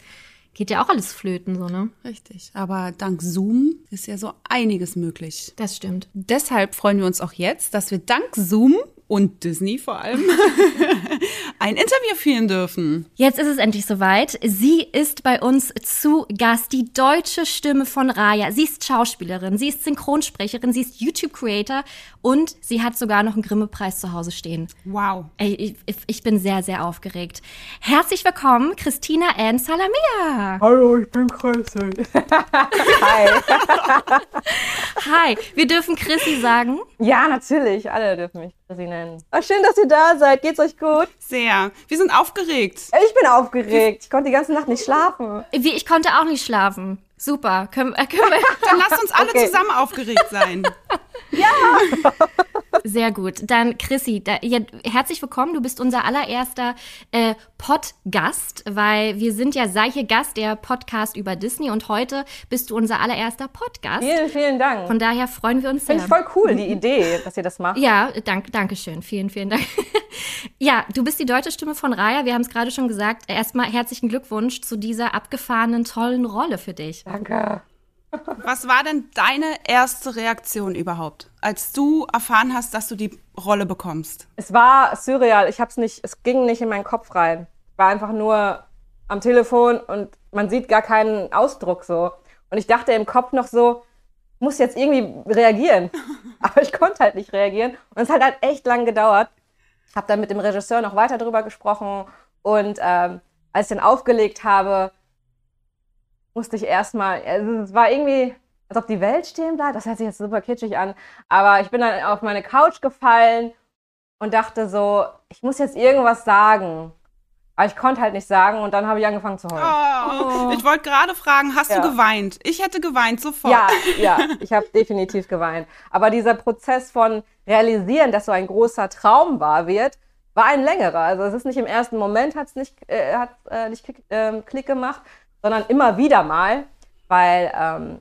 geht ja auch alles flöten, so, ne? Richtig. Aber dank Zoom ist ja so einiges möglich. Das stimmt. Deshalb freuen wir uns auch jetzt, dass wir dank Zoom und Disney vor allem ein Interview führen dürfen. Jetzt ist es endlich soweit. Sie ist bei uns zu Gast, die deutsche Stimme von Raya. Sie ist Schauspielerin, sie ist Synchronsprecherin, sie ist YouTube-Creator und sie hat sogar noch einen Grimme-Preis zu Hause stehen. Wow. Ich, ich- ich bin sehr, sehr aufgeregt. Herzlich willkommen, Christina Ann Salamea. Hallo, ich bin Chrissy. Hi. Hi, wir dürfen Chrissy sagen. Ja, natürlich. Alle dürfen mich Chrissy nennen. Oh, schön, dass ihr da seid. Geht's euch gut? Sehr. Wir sind aufgeregt. Ich bin aufgeregt. Ich konnte die ganze Nacht nicht schlafen. Wie, ich konnte auch nicht schlafen. Super. Können, äh, können wir Dann lass uns alle Okay. zusammen aufgeregt sein. Sehr gut. Dann Chrissy, da, ja, herzlich willkommen. Du bist unser allererster äh, Pod-Gast, weil wir sind ja Seiche Gast, der Podcast über Disney und heute bist du unser allererster Podcast. Vielen, vielen Dank. Von daher freuen wir uns sehr. Finde ich voll cool, die Idee, dass ihr das macht. Ja, dank, danke schön. Vielen, vielen Dank. ja, du bist die deutsche Stimme von Raya. Wir haben es gerade schon gesagt. Erstmal herzlichen Glückwunsch zu dieser abgefahrenen, tollen Rolle für dich. Danke. Was war denn deine erste Reaktion überhaupt, als du erfahren hast, dass du die Rolle bekommst? Es war surreal. Ich hab's nicht, es ging nicht in meinen Kopf rein. Ich war einfach nur am Telefon und man sieht gar keinen Ausdruck so. Und ich dachte im Kopf noch so, ich muss jetzt irgendwie reagieren. Aber ich konnte halt nicht reagieren. Und es hat halt echt lang gedauert. Habe dann mit dem Regisseur noch weiter drüber gesprochen. Und ähm, als ich dann aufgelegt habe, musste ich erstmal, also es war irgendwie, als ob die Welt stehen bleibt. Das hört sich jetzt super kitschig an. Aber ich bin dann auf meine Couch gefallen und dachte so, ich muss jetzt irgendwas sagen. Aber ich konnte halt nicht sagen und dann habe ich angefangen zu heulen. Oh, Ich wollte gerade fragen, hast Ja. du geweint? Ich hätte geweint sofort. Ja, ja, ich habe definitiv geweint. Aber dieser Prozess von realisieren, dass so ein großer Traum wahr wird, war ein längerer. Also es ist nicht im ersten Moment hat's nicht, äh, hat äh, nicht klick, ähm, Klick gemacht, sondern immer wieder mal, weil ähm,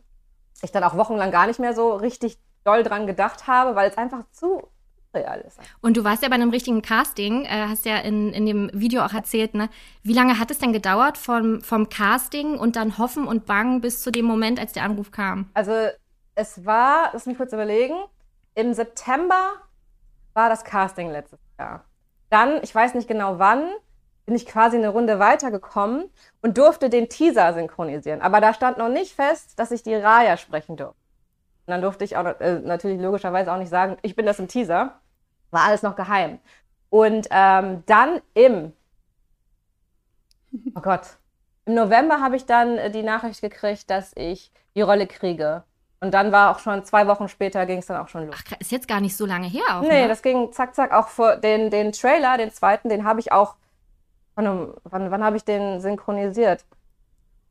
ich dann auch wochenlang gar nicht mehr so richtig doll dran gedacht habe, weil es einfach zu real ist. Und du warst ja bei einem richtigen Casting, äh, hast ja in, in dem Video auch erzählt, ne? Wie lange hat es denn gedauert vom, vom Casting und dann Hoffen und Bangen bis zu dem Moment, als der Anruf kam? Also es war, lass mich kurz überlegen, im September war das Casting letztes Jahr. Dann, ich weiß nicht genau wann, bin ich quasi eine Runde weitergekommen und durfte den Teaser synchronisieren. Aber da stand noch nicht fest, dass ich die Raya sprechen durfte. Und dann durfte ich auch äh, natürlich logischerweise auch nicht sagen, ich bin das im Teaser. War alles noch geheim. Und ähm, dann im, oh Gott, im November habe ich dann äh, die Nachricht gekriegt, dass ich die Rolle kriege. Und dann war auch schon zwei Wochen später ging es dann auch schon los. Ach, ist jetzt gar nicht so lange her auch. Nee, ne? das ging zack, zack. Auch vor den, den Trailer, den zweiten, den habe ich auch. Wann, wann, wann habe ich den synchronisiert?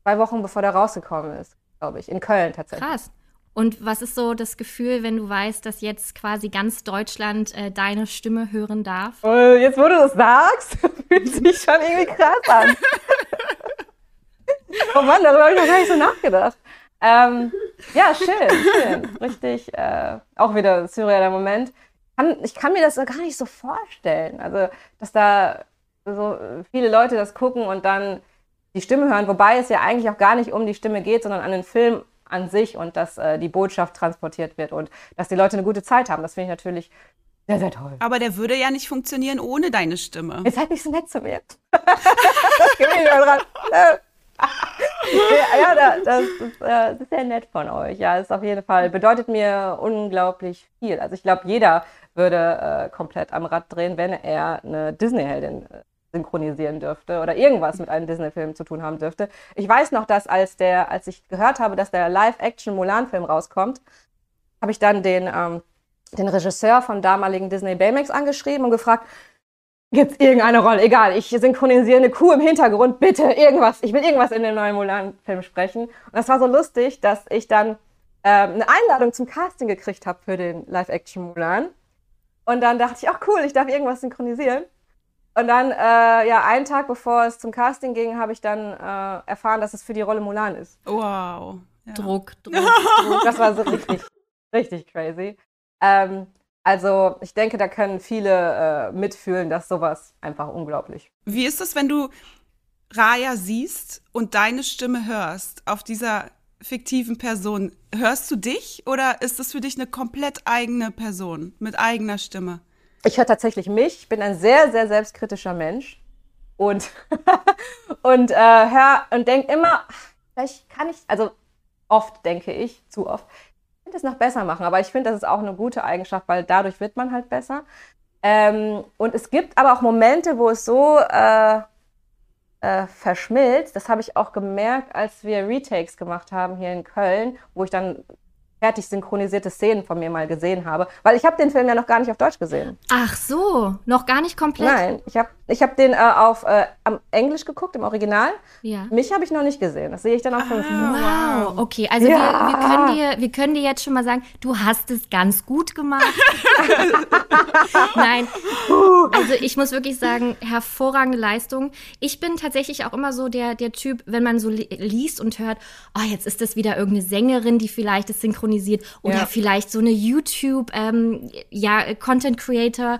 Zwei Wochen bevor der rausgekommen ist, glaube ich. In Köln tatsächlich. Krass. Und was ist so das Gefühl, wenn du weißt, dass jetzt quasi ganz Deutschland äh, deine Stimme hören darf? Äh, Jetzt, wo du das sagst, fühlt sich schon irgendwie krass an. oh Mann, darüber habe ich noch gar nicht so nachgedacht. Ähm, ja, schön, schön. Richtig, äh, auch wieder surrealer Moment. Ich kann mir das gar nicht so vorstellen. Also, dass da so viele Leute das gucken und dann die Stimme hören, wobei es ja eigentlich auch gar nicht um die Stimme geht, sondern an den Film an sich und dass äh, die Botschaft transportiert wird und dass die Leute eine gute Zeit haben. Das finde ich natürlich sehr, sehr toll. Aber der würde ja nicht funktionieren ohne deine Stimme. Ihr seid nicht so nett zu mir. ich mal dran. ja, ja da- das, ist, äh, das ist sehr nett von euch. Ja, ist auf jeden Fall, bedeutet mir unglaublich viel. Also ich glaube, jeder würde äh, komplett am Rad drehen, wenn er eine Disney-Heldin äh, synchronisieren dürfte oder irgendwas mit einem Disney-Film zu tun haben dürfte. Ich weiß noch, dass als der, als ich gehört habe, dass der Live-Action-Mulan-Film rauskommt, habe ich dann den, ähm, den Regisseur von damaligen Disney Baymax angeschrieben und gefragt, Gibt es irgendeine Rolle? Egal, ich synchronisiere eine Kuh im Hintergrund, bitte, irgendwas. Ich will irgendwas in dem neuen Mulan-Film sprechen. Und das war so lustig, dass ich dann ähm, eine Einladung zum Casting gekriegt habe für den Live-Action Mulan. Und dann dachte ich, ach cool, ich darf irgendwas synchronisieren. Und dann, äh, ja, einen Tag bevor es zum Casting ging, habe ich dann äh, erfahren, dass es für die Rolle Mulan ist. Wow. Ja. Druck, Druck, Druck. Das war so richtig, richtig crazy. Ähm, also ich denke, da können viele äh, mitfühlen, dass sowas einfach unglaublich. Wie ist es, wenn du Raya siehst und deine Stimme hörst auf dieser fiktiven Person? Hörst du dich oder ist das für dich eine komplett eigene Person mit eigener Stimme? Ich höre tatsächlich mich. Ich bin ein sehr, sehr selbstkritischer Mensch und und äh, hör und denke immer, vielleicht kann ich, also oft denke ich, zu oft, ich könnte es noch besser machen. Aber ich finde, das ist auch eine gute Eigenschaft, weil dadurch wird man halt besser. Ähm, und es gibt aber auch Momente, wo es so äh, äh, verschmilzt. Das habe ich auch gemerkt, als wir Retakes gemacht haben hier in Köln, wo ich dann fertig synchronisierte Szenen von mir mal gesehen habe. Weil ich habe den Film ja noch gar nicht auf Deutsch gesehen. Ach so, noch gar nicht komplett? Nein, ich habe ich hab den äh, auf äh, am Englisch geguckt, im Original. Ja. Mich habe ich noch nicht gesehen. Das sehe ich dann auf fünf. Wow, okay. Also Ja. wir, wir, können dir, wir können dir jetzt schon mal sagen, du hast es ganz gut gemacht. Nein, also ich muss wirklich sagen, hervorragende Leistung. Ich bin tatsächlich auch immer so der, der Typ, wenn man so li liest und hört, oh, jetzt ist das wieder irgendeine Sängerin, die vielleicht es synchronisiert oder Ja. vielleicht so eine YouTube, ähm, ja, Content Creator.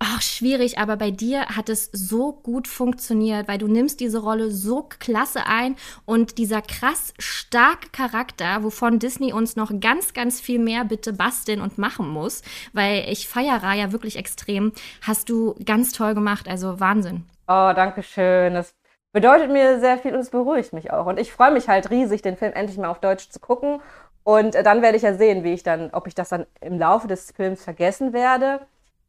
Ach, schwierig, aber bei dir hat es so gut funktioniert, weil du nimmst diese Rolle so klasse ein und dieser krass starke Charakter, wovon Disney uns noch ganz, ganz viel mehr bitte basteln und machen muss, weil ich feiere Raya wirklich extrem, hast du ganz toll gemacht, also Wahnsinn. Oh, danke schön. Das bedeutet mir sehr viel und es beruhigt mich auch. Und ich freue mich halt riesig, den Film endlich mal auf Deutsch zu gucken. Und äh, dann werde ich ja sehen, wie ich dann, ob ich das dann im Laufe des Films vergessen werde.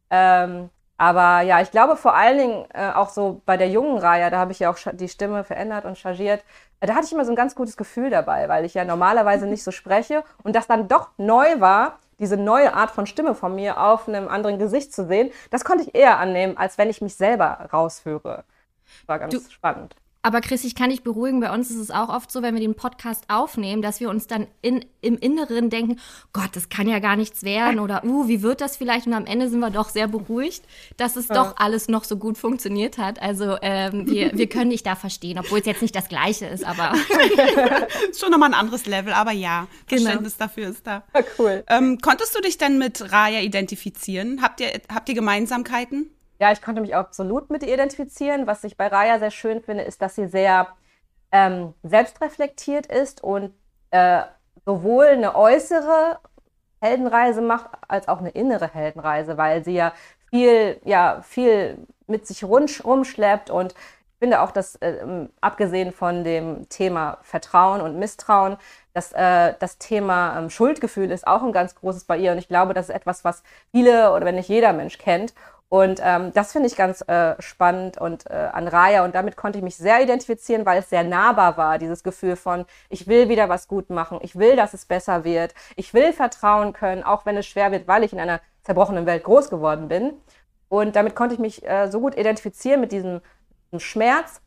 Ähm, aber ja, ich glaube vor allen Dingen äh, auch so bei der jungen Raya, da habe ich ja auch die Stimme verändert und chargiert. Da hatte ich immer so ein ganz gutes Gefühl dabei, weil ich ja normalerweise nicht so spreche und das dann doch neu war, diese neue Art von Stimme von mir auf einem anderen Gesicht zu sehen. Das konnte ich eher annehmen, als wenn ich mich selber raushöre. War ganz Du- spannend. Aber Chris, ich kann dich beruhigen, bei uns ist es auch oft so, wenn wir den Podcast aufnehmen, dass wir uns dann in, im Inneren denken, Gott, das kann ja gar nichts werden oder, uh, wie wird das vielleicht? Und am Ende sind wir doch sehr beruhigt, dass es doch alles noch so gut funktioniert hat. Also ähm, wir, wir können dich da verstehen, obwohl es jetzt nicht das Gleiche ist, aber Ist schon nochmal ein anderes Level, aber ja, Genau. Verständnis dafür ist da. Ja, cool. Ähm, konntest du dich denn mit Raya identifizieren? Habt ihr, habt ihr Gemeinsamkeiten? Ja, ich konnte mich absolut mit ihr identifizieren. Was ich bei Raya sehr schön finde, ist, dass sie sehr ähm, selbstreflektiert ist und äh, sowohl eine äußere Heldenreise macht, als auch eine innere Heldenreise, weil sie ja viel, ja, viel mit sich rumschleppt. Und ich finde auch, dass äh, ähm, abgesehen von dem Thema Vertrauen und Misstrauen, dass äh, das Thema ähm, Schuldgefühl ist auch ein ganz großes bei ihr. Und ich glaube, das ist etwas, was viele oder wenn nicht jeder Mensch kennt und ähm, das finde ich ganz äh, spannend und äh, an Raya und damit konnte ich mich sehr identifizieren, weil es sehr nahbar war, dieses Gefühl von, ich will wieder was gut machen, ich will, dass es besser wird, ich will vertrauen können, auch wenn es schwer wird, weil ich in einer zerbrochenen Welt groß geworden bin. Und damit konnte ich mich äh, so gut identifizieren mit diesem, diesem Schmerz,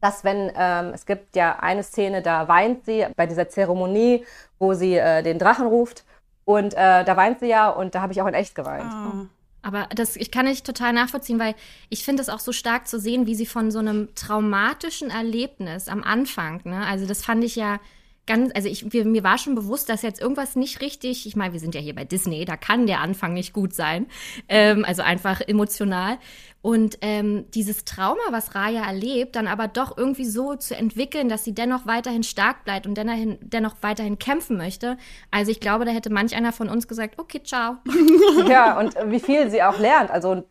dass wenn, ähm, es gibt ja eine Szene, da weint sie bei dieser Zeremonie, wo sie äh, den Drachen ruft. Und äh, da weint sie ja und da habe ich auch in echt geweint. Oh. Aber das, ich kann nicht total nachvollziehen, weil ich finde es auch so stark zu sehen, wie sie von so einem traumatischen Erlebnis am Anfang, ne, also das fand ich ja ganz, also ich, mir, mir war schon bewusst, dass jetzt irgendwas nicht richtig, ich meine, wir sind ja hier bei Disney, da kann der Anfang nicht gut sein, ähm, also einfach emotional. Und ähm, dieses Trauma, was Raya erlebt, dann aber doch irgendwie so zu entwickeln, dass sie dennoch weiterhin stark bleibt und dennoch, dennoch weiterhin kämpfen möchte. Also ich glaube, da hätte manch einer von uns gesagt, okay, ciao. Ja, und wie viel sie auch lernt, also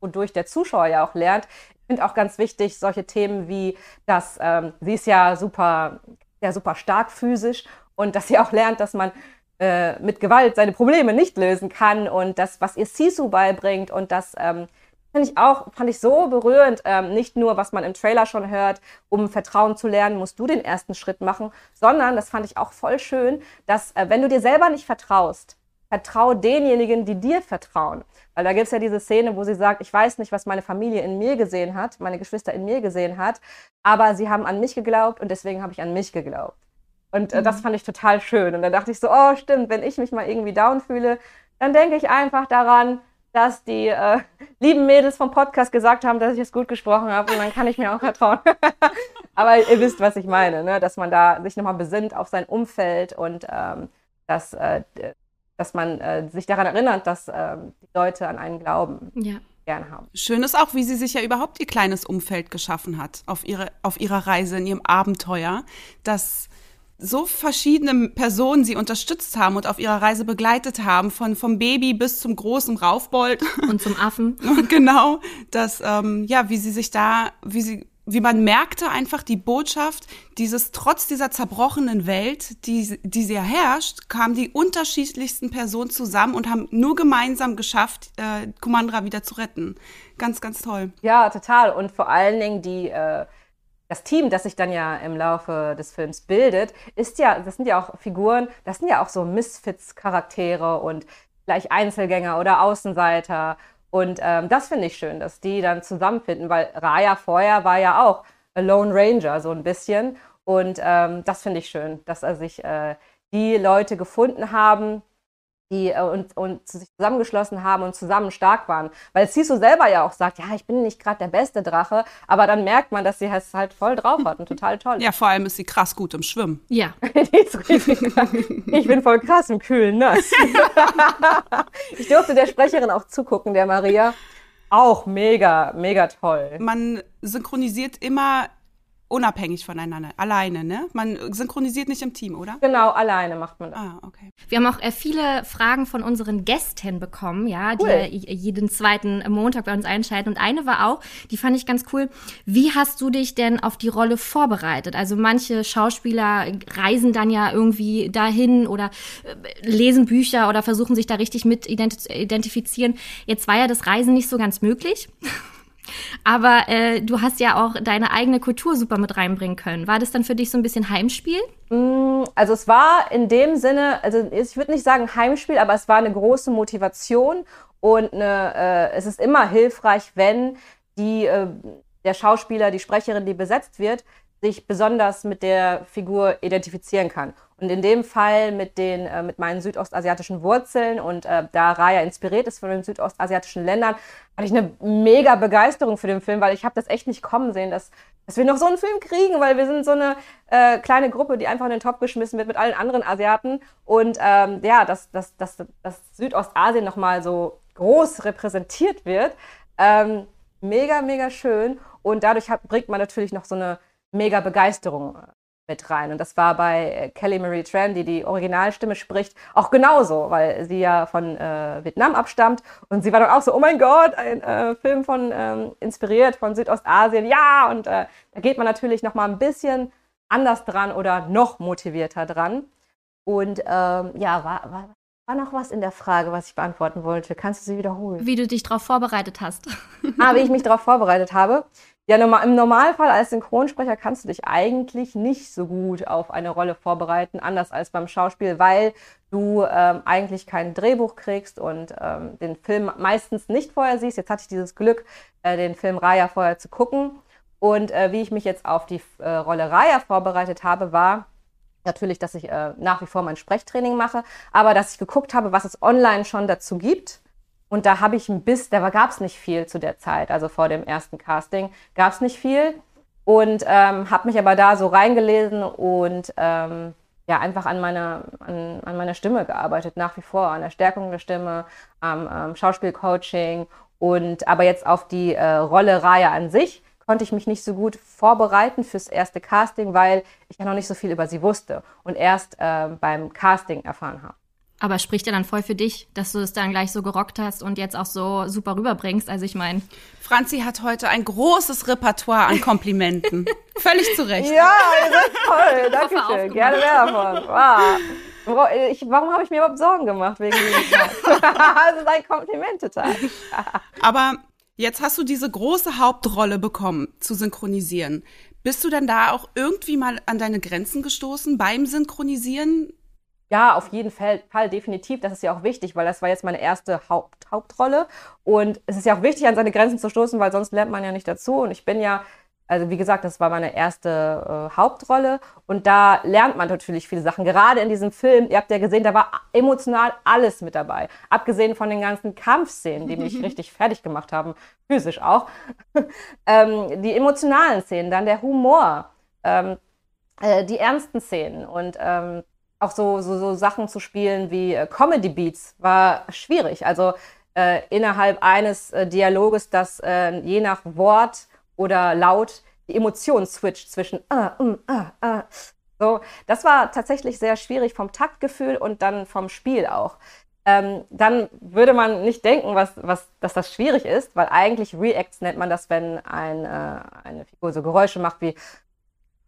wodurch der Zuschauer ja auch lernt. Ich finde auch ganz wichtig, solche Themen wie, dass ähm, sie ist ja super, ja super stark physisch und dass sie auch lernt, dass man äh, mit Gewalt seine Probleme nicht lösen kann und das, was ihr Sisu beibringt und das ähm, finde ich auch, fand ich so berührend, ähm, nicht nur, was man im Trailer schon hört, um Vertrauen zu lernen, musst du den ersten Schritt machen, sondern, das fand ich auch voll schön, dass äh, wenn du dir selber nicht vertraust, vertraue denjenigen, die dir vertrauen. Weil da gibt es ja diese Szene, wo sie sagt, ich weiß nicht, was meine Familie in mir gesehen hat, meine Geschwister in mir gesehen hat, aber sie haben an mich geglaubt und deswegen habe ich an mich geglaubt. Und äh, das fand ich total schön. Und dann dachte ich so, oh stimmt, wenn ich mich mal irgendwie down fühle, dann denke ich einfach daran, dass die äh, lieben Mädels vom Podcast gesagt haben, dass ich es gut gesprochen habe und dann kann ich mir auch vertrauen. Aber ihr wisst, was ich meine, ne? dass man da sich nochmal besinnt auf sein Umfeld und ähm, dass, äh, dass man äh, sich daran erinnert, dass ähm, die Leute an einen glauben, Ja. gerne haben. Schön ist auch, wie sie sich ja überhaupt ihr kleines Umfeld geschaffen hat auf, ihre, auf ihrer Reise, in ihrem Abenteuer, dass so verschiedene Personen sie unterstützt haben und auf ihrer Reise begleitet haben, von vom Baby bis zum großen Raufbold. Und zum Affen. genau, dass ähm, ja, wie sie sich da, wie sie, wie man merkte einfach die Botschaft, dieses trotz dieser zerbrochenen Welt, die, die sie ja herrscht, kamen die unterschiedlichsten Personen zusammen und haben nur gemeinsam geschafft, äh, Kumandra wieder zu retten. Ganz, ganz toll. Ja, total. Und vor allen Dingen die, äh, das Team, das sich dann ja im Laufe des Films bildet, ist ja, das sind ja auch Figuren, das sind ja auch so Misfits-Charaktere und gleich Einzelgänger oder Außenseiter. Und ähm, das finde ich schön, dass die dann zusammenfinden, weil Raya vorher war ja auch a Lone Ranger so ein bisschen. Und ähm, das finde ich schön, dass er sich äh, die Leute gefunden haben, die äh, und, und sich zusammengeschlossen haben und zusammen stark waren. Weil Sisu selber ja auch sagt, ja, ich bin nicht gerade der beste Drache, aber dann merkt man, dass sie es halt voll drauf hat und total toll. Ja, vor allem ist sie krass gut im Schwimmen. Ja. ich bin voll krass im kühlen Nass. ich durfte der Sprecherin auch zugucken, der Maria. Auch mega, mega toll. Man synchronisiert immer unabhängig voneinander, alleine, ne? Man synchronisiert nicht im Team, oder? Genau, alleine macht man das. Ah, okay. Wir haben auch äh, viele Fragen von unseren Gästen bekommen, ja, die Cool. äh, jeden zweiten Montag bei uns einschalten. Und eine war auch, die fand ich ganz cool. Wie hast du dich denn auf die Rolle vorbereitet? Also manche Schauspieler reisen dann ja irgendwie dahin oder äh, lesen Bücher oder versuchen sich da richtig mit identifizieren. Jetzt war ja das Reisen nicht so ganz möglich. Aber äh, du hast ja auch deine eigene Kultur super mit reinbringen können. War das dann für dich so ein bisschen Heimspiel? Mm, Also es war in dem Sinne, also ich würde nicht sagen Heimspiel, aber es war eine große Motivation und eine, äh, es ist immer hilfreich, wenn die, äh, der Schauspieler, die Sprecherin, die besetzt wird, sich besonders mit der Figur identifizieren kann. Und in dem Fall mit, den, äh, mit meinen südostasiatischen Wurzeln und äh, da Raya inspiriert ist von den südostasiatischen Ländern, hatte ich eine mega Begeisterung für den Film, weil ich habe das echt nicht kommen sehen, dass, dass wir noch so einen Film kriegen, weil wir sind so eine äh, kleine Gruppe, die einfach in den Topf geschmissen wird mit allen anderen Asiaten. Und ähm, ja, dass, dass, dass, dass Südostasien nochmal so groß repräsentiert wird. Ähm, mega, mega schön. Und dadurch hat, bringt man natürlich noch so eine mega Begeisterung äh, mit rein. Und das war bei äh, Kelly Marie Tran, die die Originalstimme spricht, auch genauso, weil sie ja von äh, Vietnam abstammt. Und sie war dann auch so, oh mein Gott, ein äh, Film von, ähm, inspiriert von Südostasien. Ja, und äh, da geht man natürlich noch mal ein bisschen anders dran oder noch motivierter dran. Und ähm, ja, war, war, war noch was in der Frage, was ich beantworten wollte. Kannst du sie wiederholen? Wie du dich darauf vorbereitet hast? ah, wie ich mich darauf vorbereitet habe. Ja, im Normalfall als Synchronsprecher kannst du dich eigentlich nicht so gut auf eine Rolle vorbereiten, anders als beim Schauspiel, weil du ähm, eigentlich kein Drehbuch kriegst und ähm, den Film meistens nicht vorher siehst. Jetzt hatte ich dieses Glück, äh, den Film Raya vorher zu gucken. Und äh, wie ich mich jetzt auf die äh, Rolle Raya vorbereitet habe, war natürlich, dass ich äh, nach wie vor mein Sprechtraining mache, aber dass ich geguckt habe, was es online schon dazu gibt. Und da habe ich ein bisschen, da gab es nicht viel zu der Zeit, also vor dem ersten Casting gab es nicht viel. Und ähm, habe mich aber da so reingelesen und ähm, ja, einfach an meiner, an, an meiner Stimme gearbeitet, nach wie vor, an der Stärkung der Stimme, am ähm, Schauspielcoaching und aber jetzt auf die äh, Rolle Raya an sich konnte ich mich nicht so gut vorbereiten fürs erste Casting, weil ich ja noch nicht so viel über sie wusste und erst äh, beim Casting erfahren habe. Aber spricht ja dann voll für dich, dass du es dann gleich so gerockt hast und jetzt auch so super rüberbringst. Also ich meine, Franzi hat heute ein großes Repertoire an Komplimenten. Völlig zu Recht. Ja, ihr seid toll. Dankeschön. aufgemacht. Gerne mehr davon. Wow. Wo- Ich, warum habe ich mir überhaupt Sorgen gemacht wegen diesem Tag? das ist ein Komplimentetag. Aber jetzt hast du diese große Hauptrolle bekommen, zu synchronisieren. Bist du dann da auch irgendwie mal an deine Grenzen gestoßen beim Synchronisieren? Ja, auf jeden Fall, Fall definitiv. Das ist ja auch wichtig, weil das war jetzt meine erste Haupt, Hauptrolle. Und es ist ja auch wichtig, an seine Grenzen zu stoßen, weil sonst lernt man ja nicht dazu. Und ich bin ja, also wie gesagt, das war meine erste äh, Hauptrolle. Und da lernt man natürlich viele Sachen. Gerade in diesem Film, ihr habt ja gesehen, da war emotional alles mit dabei. Abgesehen von den ganzen Kampfszenen, die mich richtig fertig gemacht haben, physisch auch. ähm, die emotionalen Szenen, dann der Humor, ähm, äh, die ernsten Szenen und ähm, auch so, so, so Sachen zu spielen wie äh, Comedy Beats war schwierig. Also äh, innerhalb eines äh, Dialoges, dass äh, je nach Wort oder Laut die Emotion switcht zwischen ah, um, ah, ah. So, das war tatsächlich sehr schwierig vom Taktgefühl und dann vom Spiel auch. Ähm, dann würde man nicht denken, was, was, dass das schwierig ist, weil eigentlich Reacts nennt man das, wenn ein, äh, eine Figur so Geräusche macht wie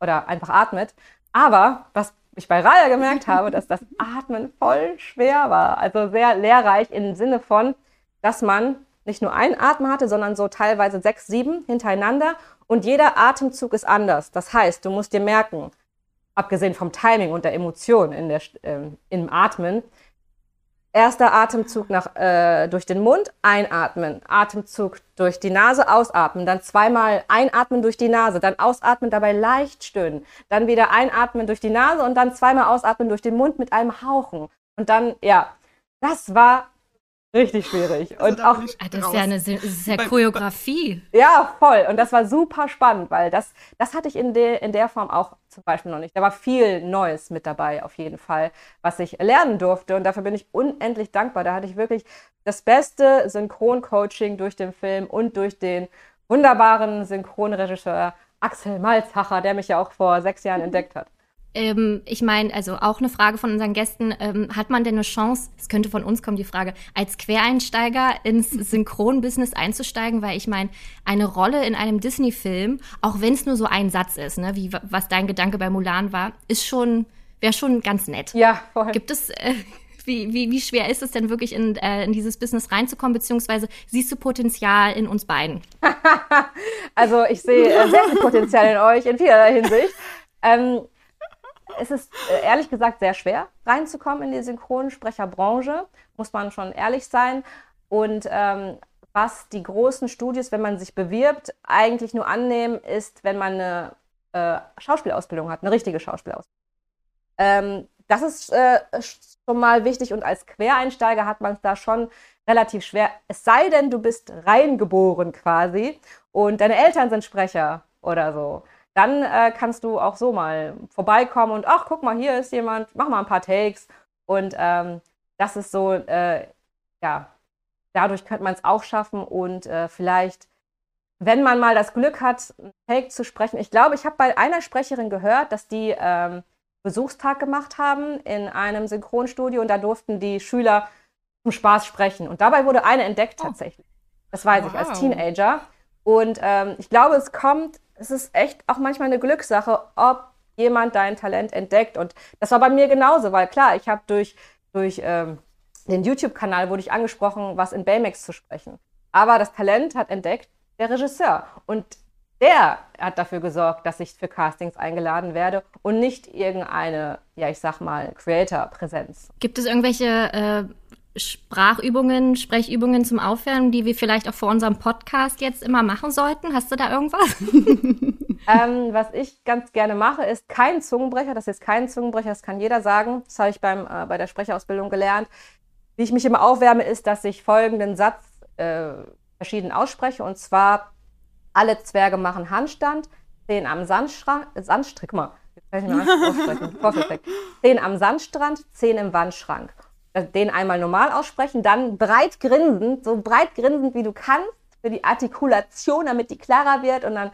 oder einfach atmet. Aber was ich bei Raya gemerkt habe, dass das Atmen voll schwer war. Also sehr lehrreich im Sinne von, dass man nicht nur einen Atem hatte, sondern so teilweise sechs, sieben hintereinander. Und jeder Atemzug ist anders. Das heißt, du musst dir merken, abgesehen vom Timing und der Emotion in der, äh, im Atmen, Erster Atemzug nach, äh, durch den Mund, einatmen. Atemzug durch die Nase, ausatmen. Dann zweimal einatmen durch die Nase, dann ausatmen, dabei leicht stöhnen. Dann wieder einatmen durch die Nase und dann zweimal ausatmen durch den Mund mit einem Hauchen. Und dann, ja, das war Richtig schwierig. Also und auch, Ah, Das ist ja eine das ist ja Choreografie. ja, voll. Und das war super spannend, weil das, das hatte ich in, der in der Form auch zum Beispiel noch nicht. Da war viel Neues mit dabei, auf jeden Fall, was ich lernen durfte. Und dafür bin ich unendlich dankbar. Da hatte ich wirklich das beste Synchroncoaching durch den Film und durch den wunderbaren Synchronregisseur Axel Malzacher, der mich ja auch vor sechs Jahren entdeckt hat. Ähm, ich meine, also auch eine Frage von unseren Gästen, ähm, hat man denn eine Chance, es könnte von uns kommen die Frage, als Quereinsteiger ins Synchronbusiness einzusteigen, weil ich meine, eine Rolle in einem Disney-Film, auch wenn es nur so ein Satz ist, ne, wie was dein Gedanke bei Mulan war, ist schon, wäre schon ganz nett. Ja, voll. Gibt es, äh, wie, wie, wie schwer ist es denn wirklich in, äh, in dieses Business reinzukommen, beziehungsweise siehst du Potenzial in uns beiden? Also ich sehe äh, sehr viel Potenzial in euch in vielerlei Hinsicht. Ähm, es ist äh, ehrlich gesagt sehr schwer reinzukommen in die Synchronsprecherbranche, muss man schon ehrlich sein. Und ähm, was die großen Studios, wenn man sich bewirbt, eigentlich nur annehmen, ist, wenn man eine äh, Schauspielausbildung hat, eine richtige Schauspielausbildung. Ähm, das ist äh, schon mal wichtig und als Quereinsteiger hat man es da schon relativ schwer. Es sei denn, du bist reingeboren quasi und deine Eltern sind Sprecher oder so. Dann äh, kannst du auch so mal vorbeikommen und ach, guck mal, hier ist jemand, mach mal ein paar Takes. Und ähm, das ist so, äh, ja, dadurch könnte man es auch schaffen und äh, vielleicht, wenn man mal das Glück hat, einen Take zu sprechen. Ich glaube, ich habe bei einer Sprecherin gehört, dass die ähm, Besuchstag gemacht haben in einem Synchronstudio und da durften die Schüler zum Spaß sprechen. Und dabei wurde eine entdeckt tatsächlich. Das weiß ich als Wow. Teenager. Und ähm, ich glaube, es kommt, es ist echt auch manchmal eine Glückssache, ob jemand dein Talent entdeckt. Und das war bei mir genauso, weil klar, ich habe durch, durch ähm, den YouTube-Kanal wurde ich angesprochen, was in Baymax zu sprechen. Aber das Talent hat entdeckt der Regisseur. Und der hat dafür gesorgt, dass ich für Castings eingeladen werde und nicht irgendeine, ja, ich sag mal, Creator-Präsenz. Gibt es irgendwelche äh, Sprachübungen, Sprechübungen zum Aufwärmen, die wir vielleicht auch vor unserem Podcast jetzt immer machen sollten? Hast du da irgendwas? ähm, was ich ganz gerne mache, ist kein Zungenbrecher. Das ist kein Zungenbrecher, das kann jeder sagen. Das habe ich beim, äh, bei der Sprecherausbildung gelernt. Wie ich mich immer aufwärme, ist, dass ich folgenden Satz äh, verschieden ausspreche. Und zwar, alle Zwerge machen Handstand, zehn am Sandstrand, Sandstrick, guck mal, zehn am Sandstrand, zehn im Wandschrank. Äh, Den einmal normal aussprechen, dann breit grinsend, so breit grinsend wie du kannst, für die Artikulation, damit die klarer wird und dann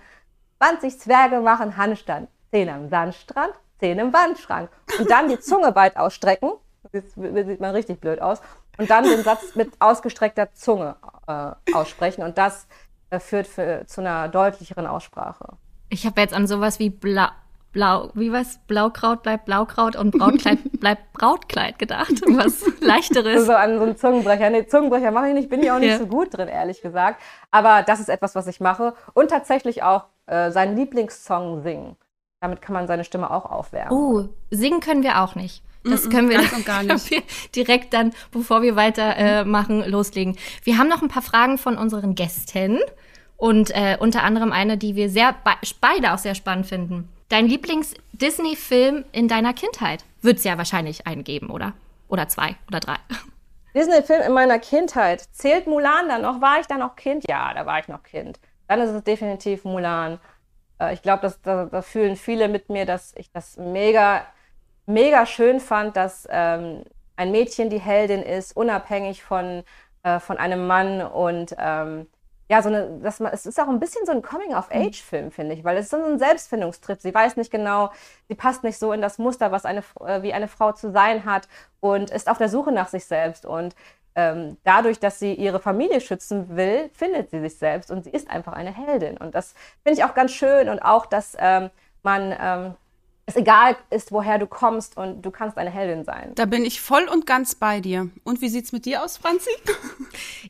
20 Zwerge machen Handstand. 10 am Sandstrand, 10 im Wandschrank. Und dann die Zunge weit ausstrecken. Das sieht man richtig blöd aus. Und dann den Satz mit ausgestreckter Zunge äh, aussprechen. Und das äh, führt für, zu einer deutlicheren Aussprache. Ich habe jetzt an sowas wie Blau, Blau, wie was? Blaukraut bleibt Blaukraut und Brautkleid bleibt Brautkleid gedacht. Was leichteres. So an so einen Zungenbrecher. Nee, Zungenbrecher mache ich nicht, bin ich auch nicht Ja. so gut drin, ehrlich gesagt. Aber das ist etwas, was ich mache. Und tatsächlich auch äh, seinen Lieblingssong singen. Damit kann man seine Stimme auch aufwärmen. Oh, singen können wir auch nicht. Das können wir ganz und gar nicht. können wir direkt dann, bevor wir weiter äh, machen, loslegen. Wir haben noch ein paar Fragen von unseren Gästen und äh, unter anderem eine, die wir sehr be beide auch sehr spannend finden. Dein Lieblings-Disney-Film in deiner Kindheit wird es ja wahrscheinlich einen geben, oder? Oder zwei oder drei. Disney-Film in meiner Kindheit. Zählt Mulan dann noch? War ich da noch Kind? Ja, da war ich noch Kind. Dann ist es definitiv Mulan. Äh, ich glaube, da, da fühlen viele mit mir, dass ich das mega, mega schön fand, dass ähm, ein Mädchen die Heldin ist, unabhängig von, äh, von einem Mann und ähm, ja, so eine, man, es ist auch ein bisschen so ein Coming-of-Age-Film, finde ich, weil es ist so ein Selbstfindungstrip. Sie weiß nicht genau, sie passt nicht so in das Muster, was eine, äh, wie eine Frau zu sein hat und ist auf der Suche nach sich selbst. Und ähm, dadurch, dass sie ihre Familie schützen will, findet sie sich selbst und sie ist einfach eine Heldin. Und das finde ich auch ganz schön und auch, dass ähm, man ähm, es egal ist, woher du kommst und du kannst eine Heldin sein. Da bin ich voll und ganz bei dir. Und wie sieht's mit dir aus, Franzi?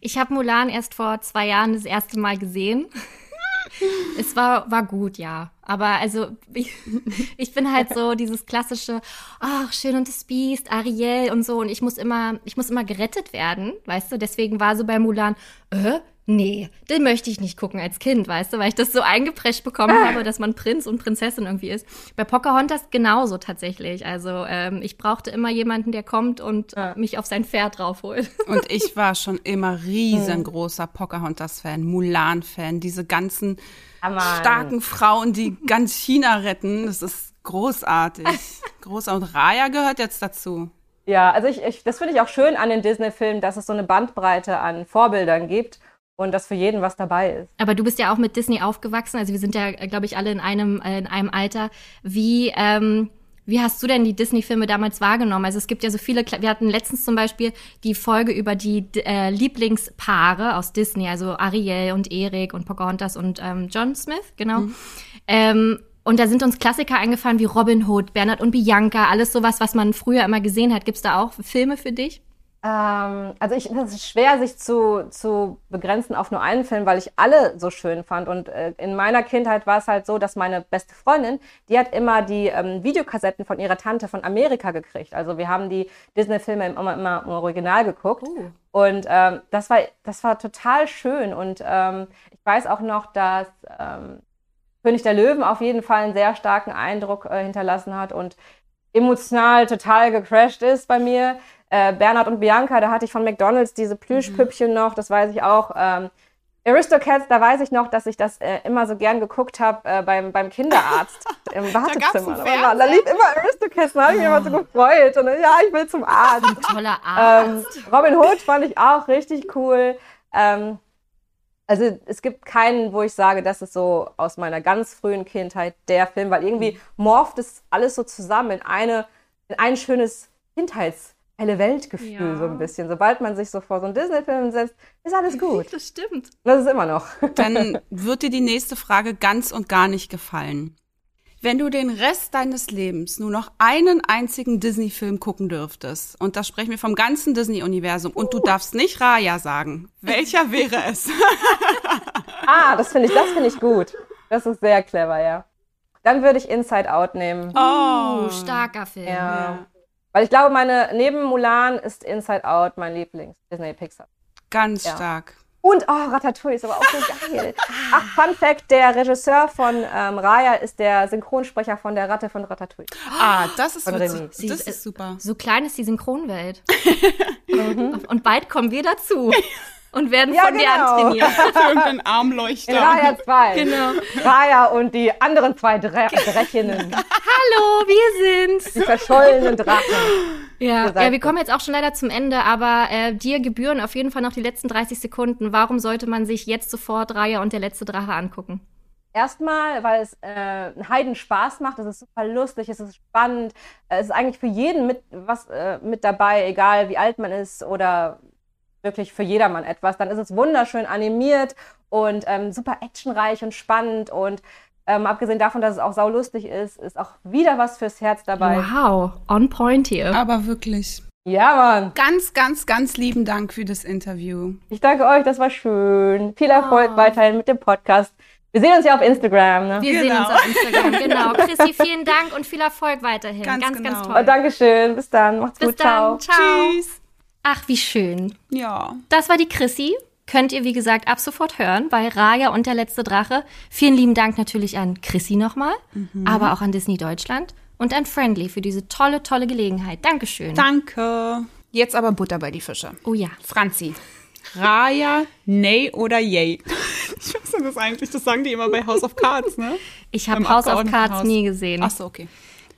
Ich habe Mulan erst vor zwei Jahren das erste Mal gesehen. Es war, war gut, ja. Aber also, ich, ich bin halt so dieses klassische, ach, schön und das Biest, Ariel und so. Und ich muss immer, ich muss immer gerettet werden, weißt du? Deswegen war so bei Mulan, äh, nee, den möchte ich nicht gucken als Kind, weißt du? Weil ich das so eingeprescht bekommen habe, dass man Prinz und Prinzessin irgendwie ist. Bei Pocahontas genauso tatsächlich. Also, ähm, ich brauchte immer jemanden, der kommt und Ja. mich auf sein Pferd draufholt. Und ich war schon immer riesengroßer Pocahontas-Fan, Mulan-Fan, diese ganzen Mann. starken Frauen, die ganz China retten. Das ist großartig. Großartig. Und Raya gehört jetzt dazu. Ja, also ich, ich das finde ich auch schön an den Disney-Filmen, dass es so eine Bandbreite an Vorbildern gibt und dass für jeden was dabei ist. Aber du bist ja auch mit Disney aufgewachsen. Also wir sind ja, glaube ich, alle in einem, äh, in einem Alter. Wie, ähm, wie hast du denn die Disney-Filme damals wahrgenommen? Also es gibt ja so viele, wir hatten letztens zum Beispiel die Folge über die äh, Lieblingspaare aus Disney, also Ariel und Erik und Pocahontas und ähm, John Smith, genau. Ähm, und da sind uns Klassiker eingefallen wie Robin Hood, Bernhard und Bianca, alles sowas, was man früher immer gesehen hat. Gibt's da auch Filme für dich? Ähm, also ich, es ist schwer, sich zu, zu begrenzen auf nur einen Film, weil ich alle so schön fand. Und äh, in meiner Kindheit war es halt so, dass meine beste Freundin, die hat immer die ähm, Videokassetten von ihrer Tante von Amerika gekriegt. Also wir haben die Disney-Filme immer, immer im Original geguckt. Und ähm, das, war, das war total schön. Und ähm, ich weiß auch noch, dass ähm, König der Löwen auf jeden Fall einen sehr starken Eindruck äh, hinterlassen hat und emotional total gecrashed ist bei mir. Äh, Bernhard und Bianca, da hatte ich von McDonalds diese Plüschpüppchen noch, das weiß ich auch. Ähm, Aristocats, da weiß ich noch, dass ich das äh, immer so gern geguckt habe äh, beim, beim Kinderarzt im Wartezimmer. Da, da lief immer Aristocats, da habe ich mich immer so gefreut. Und ja, ich will zum Arzt. Toller Ähm, Arzt. Robin Hood fand ich auch richtig cool. Ähm, also es gibt keinen, wo ich sage, das ist so aus meiner ganz frühen Kindheit der Film, weil irgendwie morpht es alles so zusammen in eine, in ein schönes Kindheits helle Weltgefühl Ja. so ein bisschen. Sobald man sich so vor so einen Disney-Film setzt, ist alles gut. Das stimmt. Das ist immer noch. Dann wird dir die nächste Frage ganz und gar nicht gefallen. Wenn du den Rest deines Lebens nur noch einen einzigen Disney-Film gucken dürftest, und da sprechen wir vom ganzen Disney-Universum, und du darfst nicht Raya sagen, welcher wäre es? Ah, das finde ich, das finde ich gut. Das ist sehr clever, ja. Dann würde ich Inside Out nehmen. Oh, starker Film. Ja. Weil ich glaube, meine, neben Mulan ist Inside Out mein Lieblings-Disney-Pixar. Ganz Ja. stark. Und, oh, Ratatouille ist aber auch so geil. Ach, Fun Fact, der Regisseur von ähm, Raya ist der Synchronsprecher von der Ratte von Ratatouille. Ah, das ist, witzig. Sie das ist- ist super. So klein ist die Synchronwelt. Und bald kommen wir dazu und werden Ja, von dir genau. antrainiert. Für irgendeinen In Armleuchter. Raya 2. Genau. Raya und die anderen zwei Dre Drechinnen, Hallo, wir sind's. die verschollenen Drachen. Ja, ja, wir kommen jetzt auch schon leider zum Ende, aber äh, dir gebühren auf jeden Fall noch die letzten 30 Sekunden. Warum sollte man sich jetzt sofort Raya und der letzte Drache angucken? Erstmal, weil es äh, einen Heiden Spaß macht, es ist super lustig, es ist spannend, es ist eigentlich für jeden mit, was, äh, mit dabei, egal wie alt man ist oder wirklich für jedermann etwas. Dann ist es wunderschön animiert und ähm, super actionreich und spannend und ähm, abgesehen davon, dass es auch saulustig ist, ist auch wieder was fürs Herz dabei. Wow, on point hier. Aber wirklich. Ja, Mann. Ganz, ganz, ganz lieben Dank für das Interview. Ich danke euch, das war schön. Viel Erfolg Oh. weiterhin mit dem Podcast. Wir sehen uns ja auf Instagram. Ne? Wir sehen Genau. uns auf Instagram, genau. Chrissy, vielen Dank und viel Erfolg weiterhin. Ganz ganz, genau. ganz Oh, toll. Dankeschön. Bis dann. Macht's Bis gut. Ciao. dann. Ciao. Tschüss. Ach, wie schön. Ja. Das war die Chrissy. Könnt ihr, wie gesagt, ab sofort hören bei Raya und der letzte Drache. Vielen lieben Dank natürlich an Chrissy nochmal, aber auch an Disney Deutschland und an Friendly für diese tolle, tolle Gelegenheit. Dankeschön. Danke. Jetzt aber Butter bei die Fische. oh ja. Franzi. Raya, Nay oder Yay? Ich weiß nicht, das eigentlich, das sagen die immer bei House of Cards, ne? Ich habe House of Cards Abgeordnetenhaus. nie gesehen. Ach so, okay.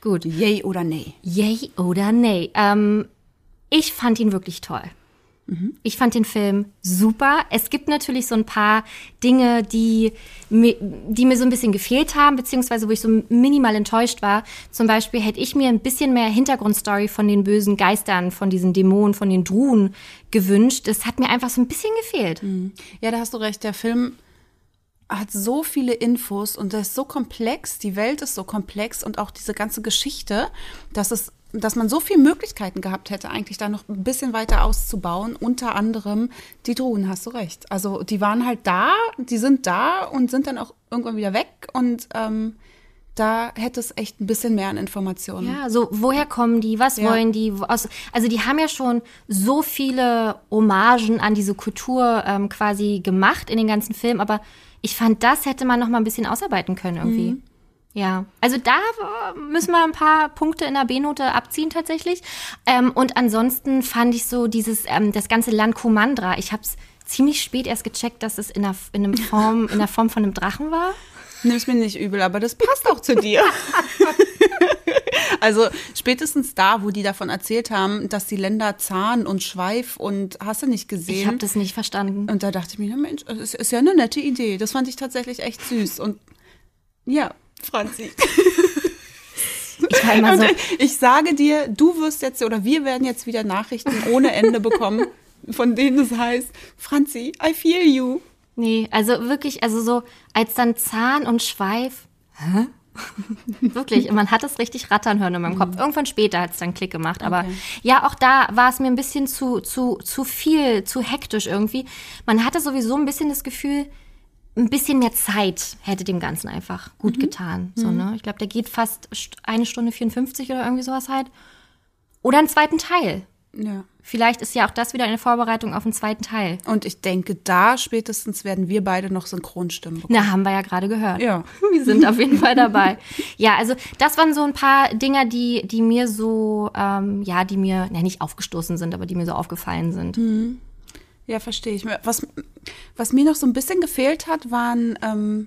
Gut. Yay oder Nay? Yay oder nay? Ähm, ich fand ihn wirklich toll. Ich fand den Film super. Es gibt natürlich so ein paar Dinge, die mir, die mir so ein bisschen gefehlt haben, beziehungsweise wo ich so minimal enttäuscht war. Zum Beispiel hätte ich mir ein bisschen mehr Hintergrundstory von den bösen Geistern, von diesen Dämonen, von den Druhen gewünscht. Das hat mir einfach so ein bisschen gefehlt. Ja, da hast du recht. Der Film hat so viele Infos und das ist so komplex, die Welt ist so komplex und auch diese ganze Geschichte, dass es dass man so viele Möglichkeiten gehabt hätte, eigentlich da noch ein bisschen weiter auszubauen. Unter anderem die Drohnen, hast du recht. Also die waren halt da, die sind da und sind dann auch irgendwann wieder weg. Und ähm, da hätte es echt ein bisschen mehr an Informationen. Ja, so woher kommen die, was Ja. wollen die? Aus, also die haben ja schon so viele Hommagen an diese Kultur ähm, quasi gemacht in den ganzen Filmen, aber ich fand, das hätte man noch mal ein bisschen ausarbeiten können irgendwie. Mhm. Ja, also da äh, müssen wir ein paar Punkte in der B-Note abziehen tatsächlich. Ähm, und ansonsten fand ich so dieses, ähm, das ganze Land Kumandra, ich habe es ziemlich spät erst gecheckt, dass es in der, in, einem Form, in der Form von einem Drachen war. Nimm's mir nicht übel, aber das passt auch zu dir. also spätestens da, wo die davon erzählt haben, dass die Länder Zahn und Schweif und hast du nicht Ich habe gesehen. das nicht verstanden. Und da dachte ich mir, Mensch, das ist, ist ja eine nette Idee. Das fand ich tatsächlich echt süß. Und ja, Franzi. Ich war immer so, ich sage dir, du wirst jetzt oder wir werden jetzt wieder Nachrichten ohne Ende bekommen, von denen es heißt, Franzi, I feel you. Nee, also wirklich, also so, als dann Zahn und Schweif. Hä? wirklich, man hat es richtig rattern hören in meinem Kopf. Irgendwann später hat es dann Klick gemacht. Aber Okay. ja, auch da war es mir ein bisschen zu, zu, zu viel, zu hektisch irgendwie. Man hatte sowieso ein bisschen das Gefühl, ein bisschen mehr Zeit hätte dem Ganzen einfach gut getan. So, ne? Ich glaube, der geht fast st- eine Stunde 54 oder irgendwie sowas halt. Oder einen zweiten Teil. Ja. Vielleicht ist ja auch das wieder eine Vorbereitung auf einen zweiten Teil. Und ich denke, da spätestens werden wir beide noch Synchronstimmen bekommen. Na, haben wir ja gerade gehört. Ja. Wir sind auf jeden Fall dabei. Ja, also das waren so ein paar Dinger, die, die mir so, ähm, ja, die mir, na, nicht aufgestoßen sind, aber die mir so aufgefallen sind. Ja, verstehe ich. Was, was mir noch so ein bisschen gefehlt hat, waren, ähm,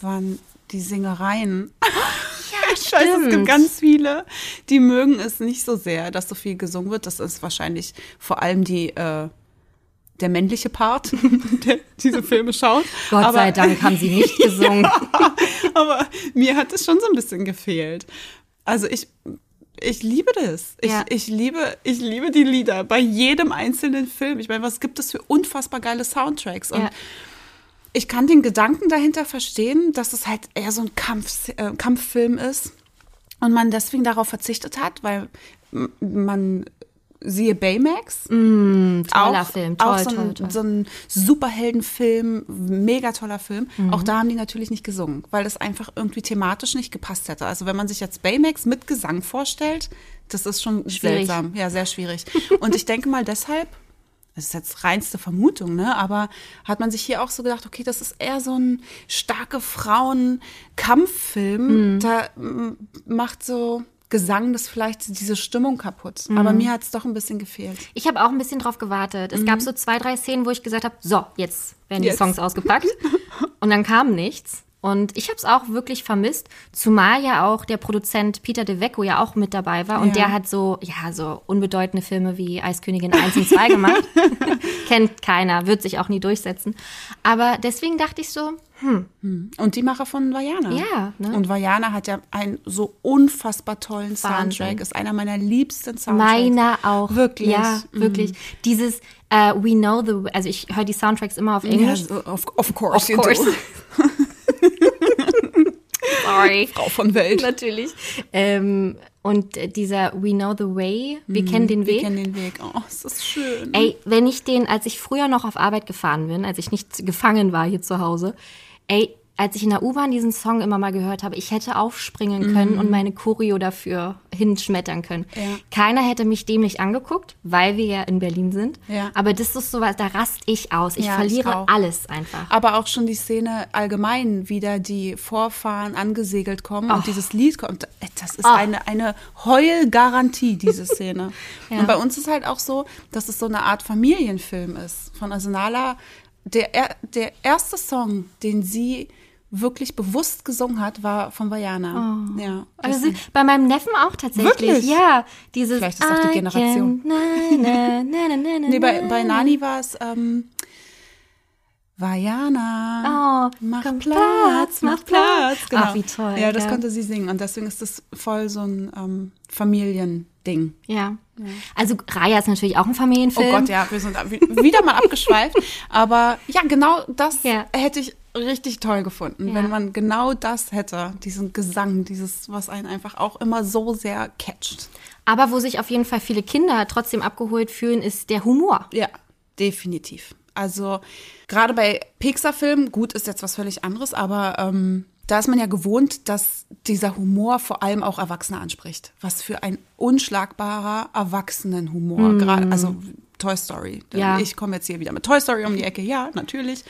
waren die Singereien. Ja, Ich weiß, es gibt ganz viele, die mögen es nicht so sehr, dass so viel gesungen wird. Das ist wahrscheinlich vor allem die, äh, der männliche Part, der diese Filme schaut. Gott aber, sei Dank haben sie nicht gesungen. aber mir hat es schon so ein bisschen gefehlt. Also ich, ich liebe das. Ich, Ja. ich, liebe, ich liebe die Lieder bei jedem einzelnen Film. Ich meine, was gibt es für unfassbar geile Soundtracks? Und Ja. ich kann den Gedanken dahinter verstehen, dass es halt eher so ein Kampf, äh, Kampffilm ist und man deswegen darauf verzichtet hat, weil man siehe Baymax, Toller auch, Film, toll, auch so, toll, ein, toll. so ein Superheldenfilm, mega toller Film. Mhm. Auch da haben die natürlich nicht gesungen, weil das einfach irgendwie thematisch nicht gepasst hätte. Also wenn man sich jetzt Baymax mit Gesang vorstellt, das ist schon Schwierig. seltsam. Ja, sehr schwierig. Und ich denke mal deshalb, das ist jetzt reinste Vermutung, ne? Aber hat man sich hier auch so gedacht, okay, das ist eher so ein starke Frauen-Kampffilm. Mhm. Da mm, macht so Gesang das vielleicht diese Stimmung kaputt. Mhm. Aber mir hat es doch ein bisschen gefehlt. Ich habe auch ein bisschen drauf gewartet. Es gab so zwei, drei Szenen, wo ich gesagt habe, so, jetzt werden die Jetzt. Songs ausgepackt. Und dann kam nichts. Und ich habe es auch wirklich vermisst, zumal ja auch der Produzent Peter De Vecco ja auch mit dabei war. Und Ja. der hat so, ja, so unbedeutende Filme wie Eiskönigin 1 und 2 gemacht. Kennt keiner, wird sich auch nie durchsetzen. Aber deswegen dachte ich so, Und die Macher von Vajana. Ja, ne? Und Vajana hat ja einen so unfassbar tollen Wahnsinn. Soundtrack. Ist einer meiner liebsten Soundtracks. meiner auch. Wirklich. Ja, Mhm. wirklich. Dieses äh, We Know the, also ich höre die Soundtracks immer auf Englisch. So, of, of course. Of course. Sorry. Frau von Welt. Natürlich. Ähm, und dieser We Know the Way, wir kennen den Mhm. Wir Weg. kennen den Weg. Oh, ist schön. Ey, wenn ich den, als ich früher noch auf Arbeit gefahren bin, als ich nicht gefangen war hier zu Hause, ey, als ich in der U-Bahn diesen Song immer mal gehört habe, ich hätte aufspringen können und meine Choreo dafür hinschmettern können. Mhm. Ja. Keiner hätte mich dämlich angeguckt, weil wir ja in Berlin sind. Ja. Aber das ist sowas, da rast ich aus. Ich Ja, ich verliere auch. alles einfach. Aber auch schon die Szene allgemein, wie da die Vorfahren angesegelt kommen und dieses Lied kommt. Das ist Oh. eine, eine Heulgarantie, diese Szene. Und bei uns ist halt auch so, dass es so eine Art Familienfilm ist. Von Arsenala. Der, er- der erste Song, den sie wirklich bewusst gesungen hat, war von Vajana. Ja. Also bei meinem Neffen auch tatsächlich. Wirklich? Ja, dieses Vielleicht ist auch die Generation. can- na, na, na, na, na, nee, bei, bei na. Nani war es ähm, Vajana. Oh, Mach komm, Platz, mach Platz. Genau. Ach, wie toll. Ja, das konnte sie singen. Und deswegen ist das voll so ein ähm, Familiending. Ja. Also Raya ist natürlich auch ein Familienfilm. Oh Gott, ja, wir sind wieder mal abgeschweift. Aber ja, genau das Ja. hätte ich richtig toll gefunden, Ja. wenn man genau das hätte, diesen Gesang, dieses, was einen einfach auch immer so sehr catcht. Aber wo sich auf jeden Fall viele Kinder trotzdem abgeholt fühlen, ist der Humor. Ja, definitiv. Also gerade bei Pixar-Filmen, gut, ist jetzt was völlig anderes, aber ähm, da ist man ja gewohnt, dass dieser Humor vor allem auch Erwachsene anspricht. Was für ein unschlagbarer Erwachsenenhumor. Gerade, also Toy Story. Ja. Ich komme jetzt hier wieder mit Toy Story um die Ecke, ja, natürlich.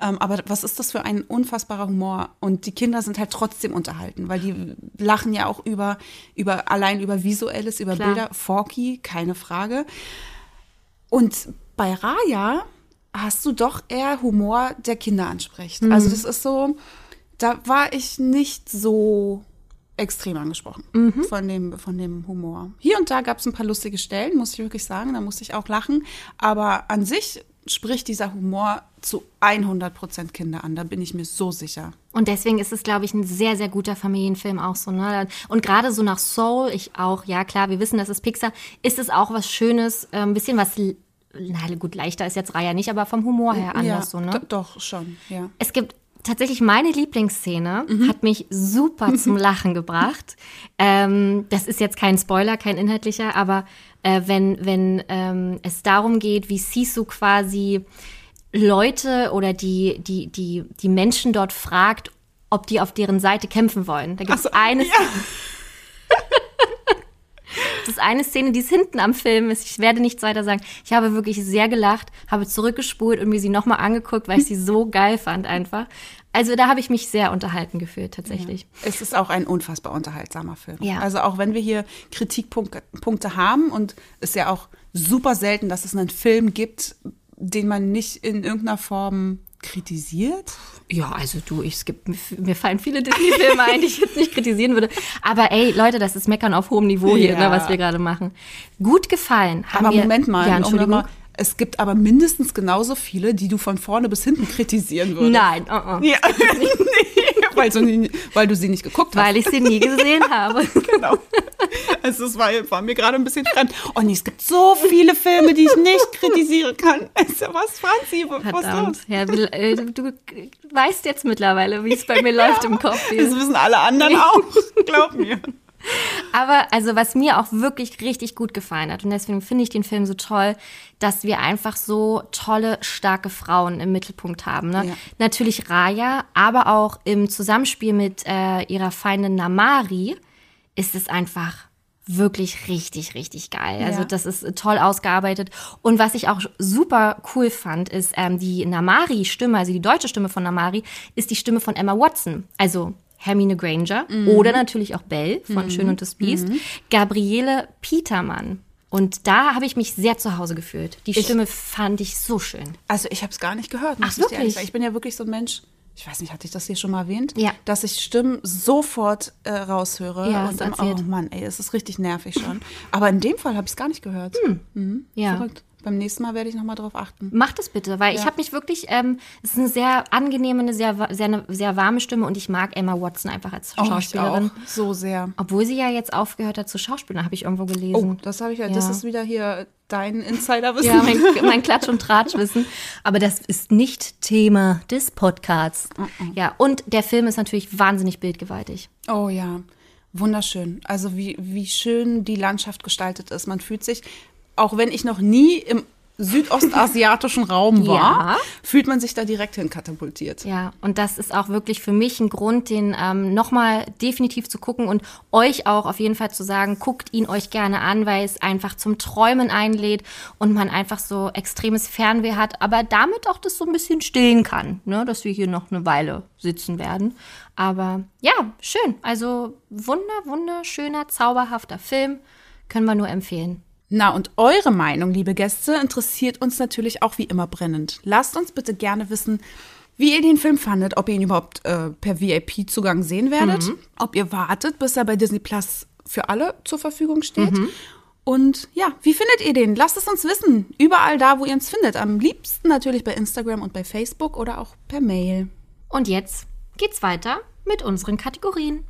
Ähm, aber was ist das für ein unfassbarer Humor? Und die Kinder sind halt trotzdem unterhalten, weil die lachen ja auch über, über allein über Visuelles, über Klar. Bilder. Forky, keine Frage. Und bei Raya hast du doch eher Humor, der Kinder anspricht. Mhm. Also das ist so, da war ich nicht so extrem angesprochen Mhm. von, dem, von dem Humor. Hier und da gab es ein paar lustige Stellen, muss ich wirklich sagen, da musste ich auch lachen. Aber an sich spricht dieser Humor zu 100 Prozent Kinder an, da bin ich mir so sicher. Und deswegen ist es, glaube ich, ein sehr, sehr guter Familienfilm auch so. Ne? Und gerade so nach Soul, ich auch, ja klar, wir wissen, das ist Pixar, ist es auch was Schönes, äh, ein bisschen was, na gut, leichter ist jetzt Raya nicht, aber vom Humor her anders ja, so, ne? do- Doch, schon, ja. Es gibt tatsächlich meine Lieblingsszene, hat mich super zum Lachen gebracht. Ähm, das ist jetzt kein Spoiler, kein inhaltlicher, aber äh, wenn, wenn ähm, es darum geht, wie Sisu quasi Leute oder die, die, die, die Menschen dort fragt, ob die auf deren Seite kämpfen wollen. Da gibt es so, eine ja. Das ist eine Szene, die ist hinten am Film. ist. Ich werde nichts weiter sagen. Ich habe wirklich sehr gelacht, habe zurückgespult und mir sie nochmal angeguckt, weil ich sie so geil fand einfach. Also da habe ich mich sehr unterhalten gefühlt, tatsächlich. Es ist auch ein unfassbar unterhaltsamer Film. Ja. Also auch wenn wir hier Kritikpunkte Punkte haben und es ist ja auch super selten, dass es einen Film gibt, den man nicht in irgendeiner Form kritisiert. Ja, also du, ich, es gibt, mir fallen viele Disney-Filme ein, die ich jetzt nicht kritisieren würde. Aber ey, Leute, das ist Meckern auf hohem Niveau hier, Ja. ne, was wir gerade machen. Gut gefallen. Haben Aber wir, Moment mal, Ja, um Entschuldigung. nochmal- es gibt aber mindestens genauso viele, die du von vorne bis hinten kritisieren würdest. Nein, uh -uh. Ja. weil, du nie, weil du sie nicht geguckt hast. weil ich sie nie gesehen habe. genau. Also es war, war mir gerade ein bisschen fremd. Oh nee, es gibt so viele Filme, die ich nicht kritisieren kann. Also was, Franzi, was Verdammt. los? Ja, äh, du weißt jetzt mittlerweile, wie es bei mir läuft im Kopf. hier. Das wissen alle anderen auch, glaub mir. Aber also was mir auch wirklich richtig gut gefallen hat und deswegen finde ich den Film so toll, dass wir einfach so tolle, starke Frauen im Mittelpunkt haben. Ne? Ja. Natürlich Raya, aber auch im Zusammenspiel mit äh, ihrer Feindin Namari ist es einfach wirklich richtig, richtig geil. Also Ja. das ist toll ausgearbeitet. Und was ich auch super cool fand, ist ähm, die Namari-Stimme, also die deutsche Stimme von Namari, ist die Stimme von Emma Watson. Also Hermine Granger oder natürlich auch Belle von Schön und das Biest. Gabriele Petermann. Und da habe ich mich sehr zu Hause gefühlt. Die Stimme fand ich so schön. Also ich habe es gar nicht gehört. Ach, ich wirklich? Ich bin ja wirklich so ein Mensch, ich weiß nicht, hatte ich das hier schon mal erwähnt? Ja. Dass ich Stimmen sofort äh, raushöre. Ja, und dann, erzählt. oh Mann, ey, es ist richtig nervig schon. Aber in dem Fall habe ich es gar nicht gehört. Mhm. Ja. Verrückt. Beim nächsten Mal werde ich nochmal drauf achten. Mach das bitte, weil ich habe mich wirklich, ähm, es ist eine sehr angenehme, eine sehr, sehr, eine sehr warme Stimme und ich mag Emma Watson einfach als Oh, Schauspielerin. auch. So sehr. Obwohl sie ja jetzt aufgehört hat zu Schauspielen, habe ich irgendwo Oh, gelesen. das habe ich ja. Das Ja. ist wieder hier dein Insiderwissen. Ja, mein, mein Klatsch- und Tratschwissen. Aber das ist nicht Thema des Podcasts. Ja, und der Film ist natürlich wahnsinnig bildgewaltig. Oh ja, wunderschön. Also wie, wie schön die Landschaft gestaltet ist. Man fühlt sich, auch wenn ich noch nie im südostasiatischen Raum war, Ja. fühlt man sich da direkt hin katapultiert. Ja, und das ist auch wirklich für mich ein Grund, den ähm, nochmal definitiv zu gucken und euch auch auf jeden Fall zu sagen, guckt ihn euch gerne an, weil es einfach zum Träumen einlädt und man einfach so extremes Fernweh hat, aber damit auch das so ein bisschen stillen kann, ne, dass wir hier noch eine Weile sitzen werden. Aber ja, schön. Also wunder, wunderschöner, zauberhafter Film. Können wir nur empfehlen. Na, und eure Meinung, liebe Gäste, interessiert uns natürlich auch wie immer brennend. Lasst uns bitte gerne wissen, wie ihr den Film fandet, ob ihr ihn überhaupt äh, per VIP-Zugang sehen werdet, ob ihr wartet, bis er bei Disney Plus für alle zur Verfügung steht. Und ja, wie findet ihr den? Lasst es uns wissen. Überall da, wo ihr uns findet. Am liebsten natürlich bei Instagram und bei Facebook oder auch per Mail. Und jetzt geht's weiter mit unseren Kategorien.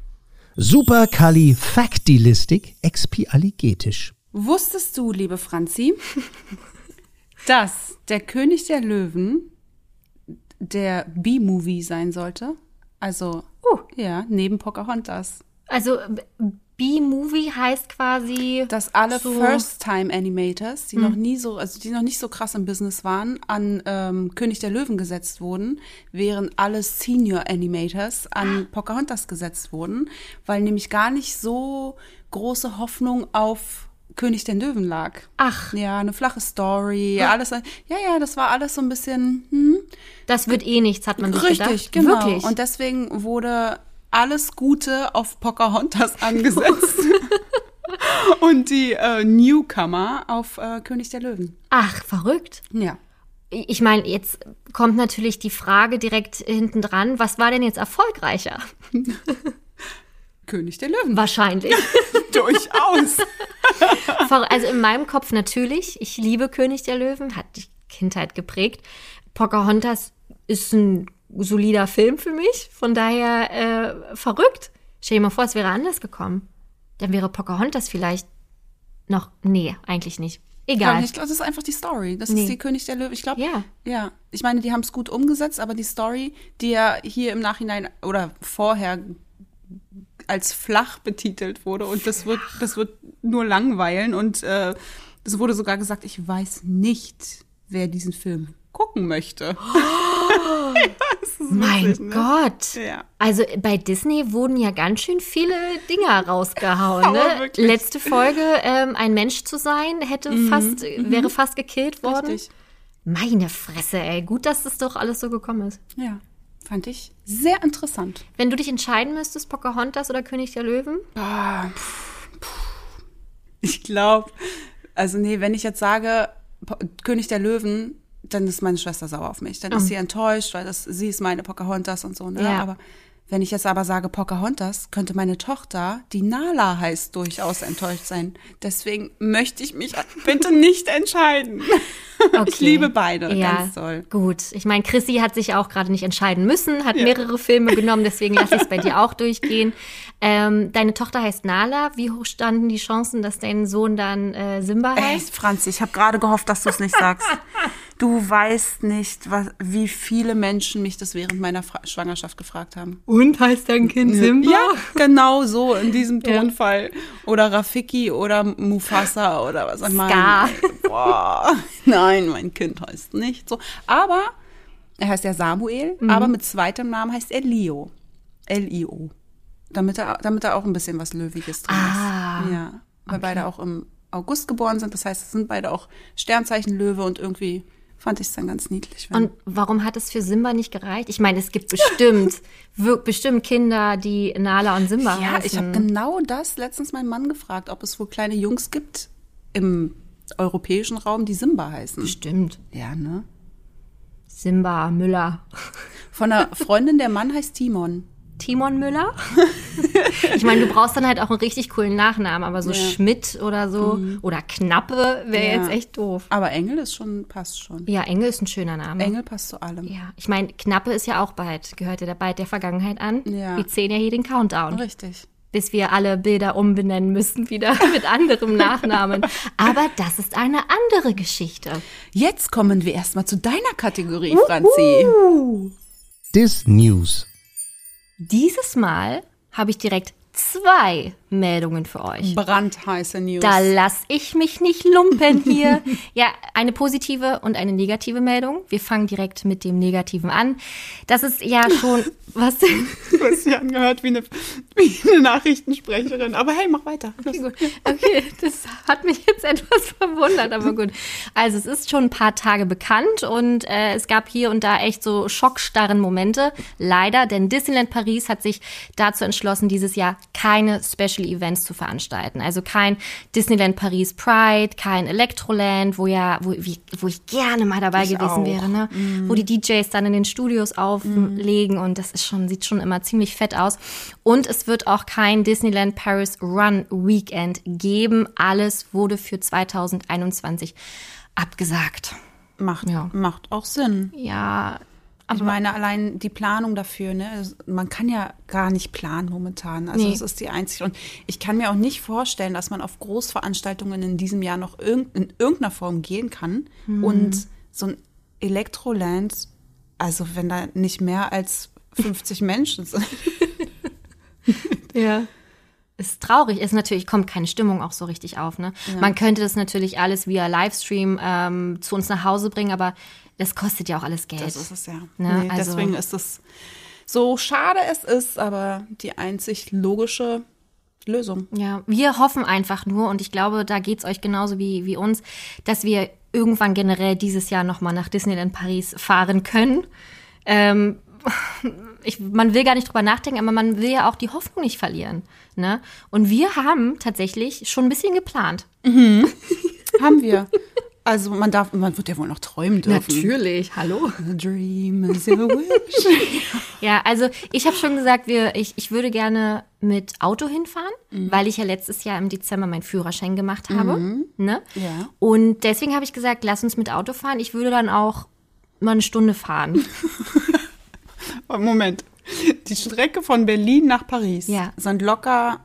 Superkalifaktilistik expialigetisch. Wusstest du, liebe Franzi, dass der König der Löwen der B-Movie sein sollte. Also, Uh. ja, neben Pocahontas. Also B-Movie heißt quasi. Dass alle So. First-Time-Animators, die noch nie so, also die noch nicht so krass im Business waren, an ähm, König der Löwen gesetzt wurden, während alle Senior-Animators an Pocahontas gesetzt wurden, weil nämlich gar nicht so große Hoffnung auf König der Löwen lag. Ach, Ja, eine flache Story, alles. Ja, ja, das war alles so ein bisschen hm, das wird eh nichts, hat man sich richtig, gedacht. genau. Wirklich. Und deswegen wurde alles Gute auf Pocahontas angesetzt. Und die äh, Newcomer auf äh, König der Löwen. Ach, verrückt. Ja. Ich meine, jetzt kommt natürlich die Frage direkt hinten dran, was war denn jetzt erfolgreicher? König der Löwen. Wahrscheinlich. Durchaus. Ver- also in meinem Kopf natürlich. Ich liebe König der Löwen, hat die Kindheit geprägt. Pocahontas ist ein solider Film für mich. Von daher äh, verrückt. Stell dir mal vor, es wäre anders gekommen. Dann wäre Pocahontas vielleicht noch. Nee, eigentlich nicht. Egal. Ich glaube, das ist einfach die Story. Das Nee. ist die König der Löwen. Ich glaube, Ja. ja. Ich meine, die haben es gut umgesetzt, aber die Story, die ja hier im Nachhinein oder vorher als flach betitelt wurde und das wird, das wird nur langweilen und äh, es wurde sogar gesagt, ich weiß nicht, wer diesen Film gucken möchte. mein witzig, ne? Gott. Ja. Also bei Disney wurden ja ganz schön viele Dinger rausgehauen. Ne? Letzte Folge, ähm, ein Mensch zu sein, hätte fast, wäre fast gekillt worden. Mhm, Richtig. Meine Fresse, ey. Gut, dass das doch alles so gekommen ist. Ja. Fand ich sehr interessant. Wenn du dich entscheiden müsstest, Pocahontas oder König der Löwen? Ah, Ich glaube, also nee, wenn ich jetzt sage Po- König der Löwen, dann ist meine Schwester sauer auf mich. Dann ist sie enttäuscht, weil das, sie ist meine Pocahontas und so. Ne? Ja. Aber wenn ich jetzt aber sage Pocahontas, könnte meine Tochter, die Nala heißt, durchaus enttäuscht sein. Deswegen möchte ich mich bitte nicht entscheiden. Ich Okay. liebe beide Ja, ganz toll. gut. Ich meine, Chrissy hat sich auch gerade nicht entscheiden müssen, hat mehrere Filme genommen, deswegen lasse ich es bei dir auch durchgehen. Ähm, deine Tochter heißt Nala. Wie hoch standen die Chancen, dass dein Sohn dann äh, Simba heißt? Echt, Franzi, ich habe gerade gehofft, dass du es nicht sagst. Du weißt nicht, was, wie viele Menschen mich das während meiner Fra Schwangerschaft gefragt haben. Und heißt dein Kind Ja, genau so in diesem Ja. Tonfall. Oder Rafiki oder Mufasa oder was auch immer. Scar. Boah, nein, mein Kind heißt nicht so. Aber er heißt ja Samuel, Mhm. aber mit zweitem Namen heißt er Leo. L-I-O. Damit er, damit er auch ein bisschen was Löwiges drin Ah, ist. Ja, weil beide auch im August geboren sind. Das heißt, es sind beide auch Sternzeichen Löwe und irgendwie fand ich es dann ganz niedlich. Und warum hat es für Simba nicht gereicht? Ich meine, es gibt bestimmt, bestimmt Kinder, die Nala und Simba Ja, heißen. ich habe genau das letztens meinen Mann gefragt, ob es wohl kleine Jungs gibt im europäischen Raum, die Simba heißen. Bestimmt. Ja, ne? Simba Müller. Von einer Freundin, der Mann heißt Timon. Timon Müller? ich meine, du brauchst dann halt auch einen richtig coolen Nachnamen, aber so Ja. Schmidt oder so oder Knappe wäre Ja. jetzt echt doof. Aber Engel ist schon, passt schon. Ja, Engel ist ein schöner Name. Engel passt zu allem. Ja, ich meine, Knappe ist ja auch bald, gehört ja bald der Vergangenheit an. Ja. Wir zählen ja hier den Countdown, Richtig. bis wir alle Bilder umbenennen müssen wieder mit anderem Nachnamen. Aber das ist eine andere Geschichte. Jetzt kommen wir erstmal zu deiner Kategorie, Franzi. Dis News. Dieses Mal habe ich direkt zwei Meldungen für euch. Brandheiße News. Da lass ich mich nicht lumpen hier. ja, eine positive und eine negative Meldung. Wir fangen direkt mit dem Negativen an. Das ist ja schon, was denn? Du hast dich angehört wie eine, wie eine Nachrichtensprecherin. Aber hey, mach weiter. Okay, gut. okay, das hat mich jetzt etwas verwundert, aber gut. Also es ist schon ein paar Tage bekannt und äh, es gab hier und da echt so schockstarren Momente. Leider, denn Disneyland Paris hat sich dazu entschlossen, dieses Jahr keine Special Events zu veranstalten. Also kein Disneyland Paris Pride, kein Electroland, wo ja, wo, wie, wo ich gerne mal dabei Ich gewesen auch. wäre, ne? Wo die DJs dann in den Studios auflegen und das ist schon, sieht schon immer ziemlich fett aus. Und es wird auch kein Disneyland Paris Run Weekend geben. Alles wurde für 2021 abgesagt. Macht, Ja. macht auch Sinn. Ja, Ich meine, allein die Planung dafür, ne? also Man kann ja gar nicht planen momentan. Also Nee. es ist die einzige. Und ich kann mir auch nicht vorstellen, dass man auf Großveranstaltungen in diesem Jahr noch irgend, in irgendeiner Form gehen kann. Hm. Und so ein Electroland also wenn da nicht mehr als 50 Menschen sind. Ja. Ist traurig, ist natürlich, kommt keine Stimmung auch so richtig auf, ne? Man könnte das natürlich alles via Livestream ähm, zu uns nach Hause bringen, aber das kostet ja auch alles Geld. Das ist es ja. Ne, Nee, also- deswegen ist es so schade es ist, aber die einzig logische Lösung. Ja, wir hoffen einfach nur, und ich glaube, da geht's euch genauso wie, wie uns, dass wir irgendwann generell dieses Jahr nochmal nach Disneyland Paris fahren können. Ähm, ich, man will gar nicht drüber nachdenken, aber man will ja auch die Hoffnung nicht verlieren. Ne? Und wir haben tatsächlich schon ein bisschen geplant. Haben wir. Also man darf, man wird ja wohl noch träumen dürfen. Natürlich, hallo. A dream is your wish. Ja, also ich habe schon gesagt, wir, ich, ich würde gerne mit Auto hinfahren, weil ich ja letztes Jahr im Dezember meinen Führerschein gemacht habe. Ne? Ja. Und deswegen habe ich gesagt, lass uns mit Auto fahren. Ich würde dann auch mal eine Stunde fahren. Moment. Die Strecke von Berlin nach Paris Ja. sind locker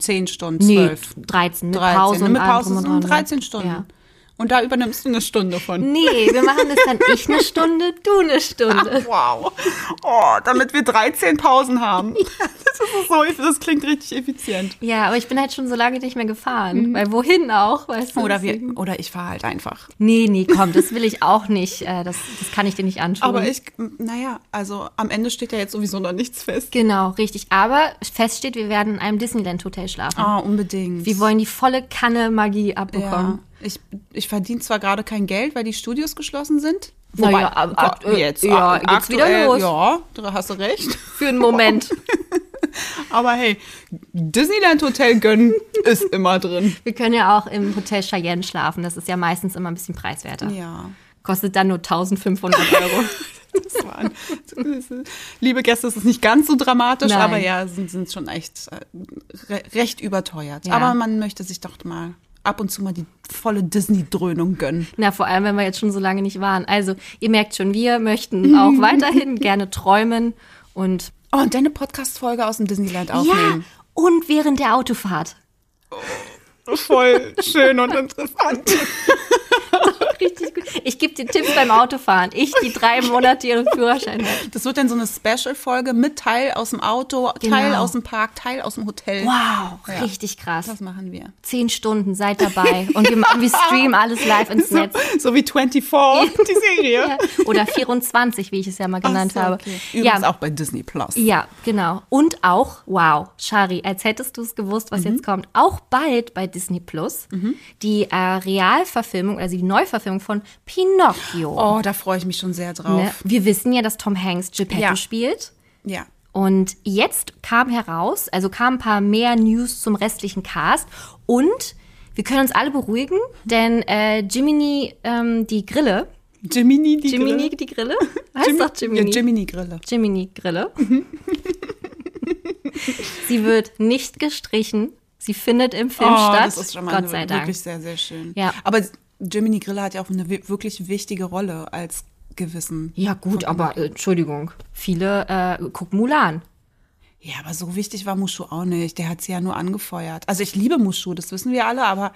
10 Stunden, Nee, 12. 13 mit 13. Pause und mit Pause und dran, 13 ne? Stunden. Ja. Und da übernimmst du eine Stunde von. Nee, wir machen das dann ich eine Stunde, du eine Stunde. Wow. Oh, damit wir 13 Pausen haben. Das, ist so, das klingt richtig effizient. Ja, aber ich bin halt schon so lange nicht mehr gefahren. Weil wohin auch, weißt du? Oder, wir, oder ich fahre halt einfach. Nee, nee, komm, das will ich auch nicht. Äh, Das, das kann ich dir nicht antun. Aber ich, naja, also am Ende steht ja jetzt sowieso noch nichts fest. Genau, richtig. Aber fest steht, wir werden in einem Disneyland-Hotel schlafen. Ah, unbedingt. Wir wollen die volle Kanne Magie ja. Ich, ich verdiene zwar gerade kein Geld, weil die Studios geschlossen sind. Na ja, ab- akt- jetzt. ja, ak- geht's wieder los. Ja, da hast du recht. Für einen Moment. Aber hey, Disneyland Hotel gönnen ist immer drin. wir können ja auch im Hotel Cheyenne schlafen. Das ist ja meistens immer ein bisschen preiswerter. Ja. Kostet dann nur 1500 Euro. Das war ein, liebe Gäste, es ist nicht ganz so dramatisch, Nein. aber ja, sind, sind schon echt äh, re recht überteuert. Ja. Aber man möchte sich doch mal ab und zu mal die volle Disney-Dröhnung gönnen. Na, vor allem, wenn wir jetzt schon so lange nicht waren. Also, ihr merkt schon, wir möchten auch weiterhin gerne träumen und Oh, und deine Podcast-Folge aus dem Disneyland aufnehmen. ja, und während der Autofahrt. Voll schön und interessant. Richtig gut. Ich gebe dir Tipps beim Autofahren. Ich, die drei Monate ihren Führerschein hat. Das wird dann so eine Special-Folge mit Teil aus dem Auto, Teil Genau. aus dem Park, Teil aus dem Hotel. Wow, Ja. richtig krass. Das machen wir. Zehn Stunden, seid dabei. Und wir, machen- wir streamen alles live ins So, Netz. so wie 24, die Serie. Ja. Oder 24, wie ich es ja mal genannt so, habe. okay. Übrigens Ja, auch bei Disney Plus. ja, genau. Und auch, wow, Shari, als hättest du es gewusst, was jetzt kommt, auch bald bei Disney Plus die äh, Realverfilmung, also die Neuverfilmung von Pinocchio. Oh, da freue ich mich schon sehr drauf. Ne? Wir wissen ja, dass Tom Hanks Geppetto Ja. spielt. Ja. Und jetzt kam heraus, also kamen ein paar mehr News zum restlichen Cast und wir können uns alle beruhigen, denn äh, Jiminy, ähm, die Grille, Jiminy, die Jiminy, Grille. die Grille? Heißt doch Jiminy. Ja, Jiminy Grille. Jiminy Grille. Sie wird nicht gestrichen. Sie findet im Film Oh, statt. das ist schon mal Gott sei eine, Dank. wirklich sehr, sehr schön. Ja. Aber Jiminy Grille hat ja auch eine wi- wirklich wichtige Rolle als Gewissen. Ja, gut, aber äh, Entschuldigung. Viele äh, gucken Mulan. Ja, aber so wichtig war Mushu auch nicht. Der hat sie ja nur angefeuert. Also ich liebe Mushu, das wissen wir alle, aber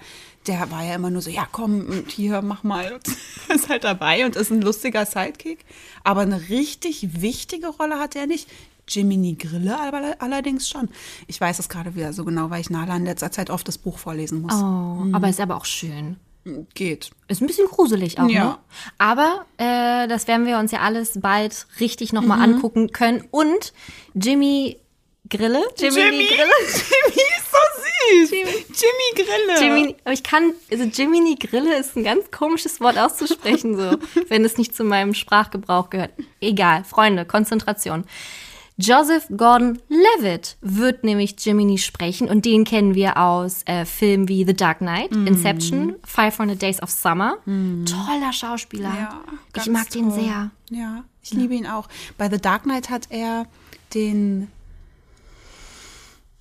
der war ja immer nur so, ja komm, hier, mach mal. Ist halt dabei und ist ein lustiger Sidekick. Aber eine richtig wichtige Rolle hat er nicht. Jiminy Grille aber allerdings schon. Ich weiß es gerade wieder so genau, weil ich Nala in letzter Zeit oft das Buch vorlesen muss. Oh, aber ist aber auch schön. Geht. Ist ein bisschen gruselig auch, Ja. ne? Aber äh, das werden wir uns ja alles bald richtig Mhm. nochmal angucken können. Und Jimmy Grille? Jimmy, Grille? Jimmy ist so süß. Jimmy, Grille. Jimmy, aber ich kann, also Jiminy Grille ist ein ganz komisches Wort auszusprechen, so, wenn es nicht zu meinem Sprachgebrauch gehört. Egal, Freunde, Konzentration. Joseph Gordon-Levitt wird nämlich Jiminy sprechen und den kennen wir aus äh, Filmen wie The Dark Knight, Mhm. Inception, 500 Days of Summer. Toller Schauspieler. Ja, ich mag den toll. sehr. Ja, ich liebe ihn auch. Bei The Dark Knight hat er den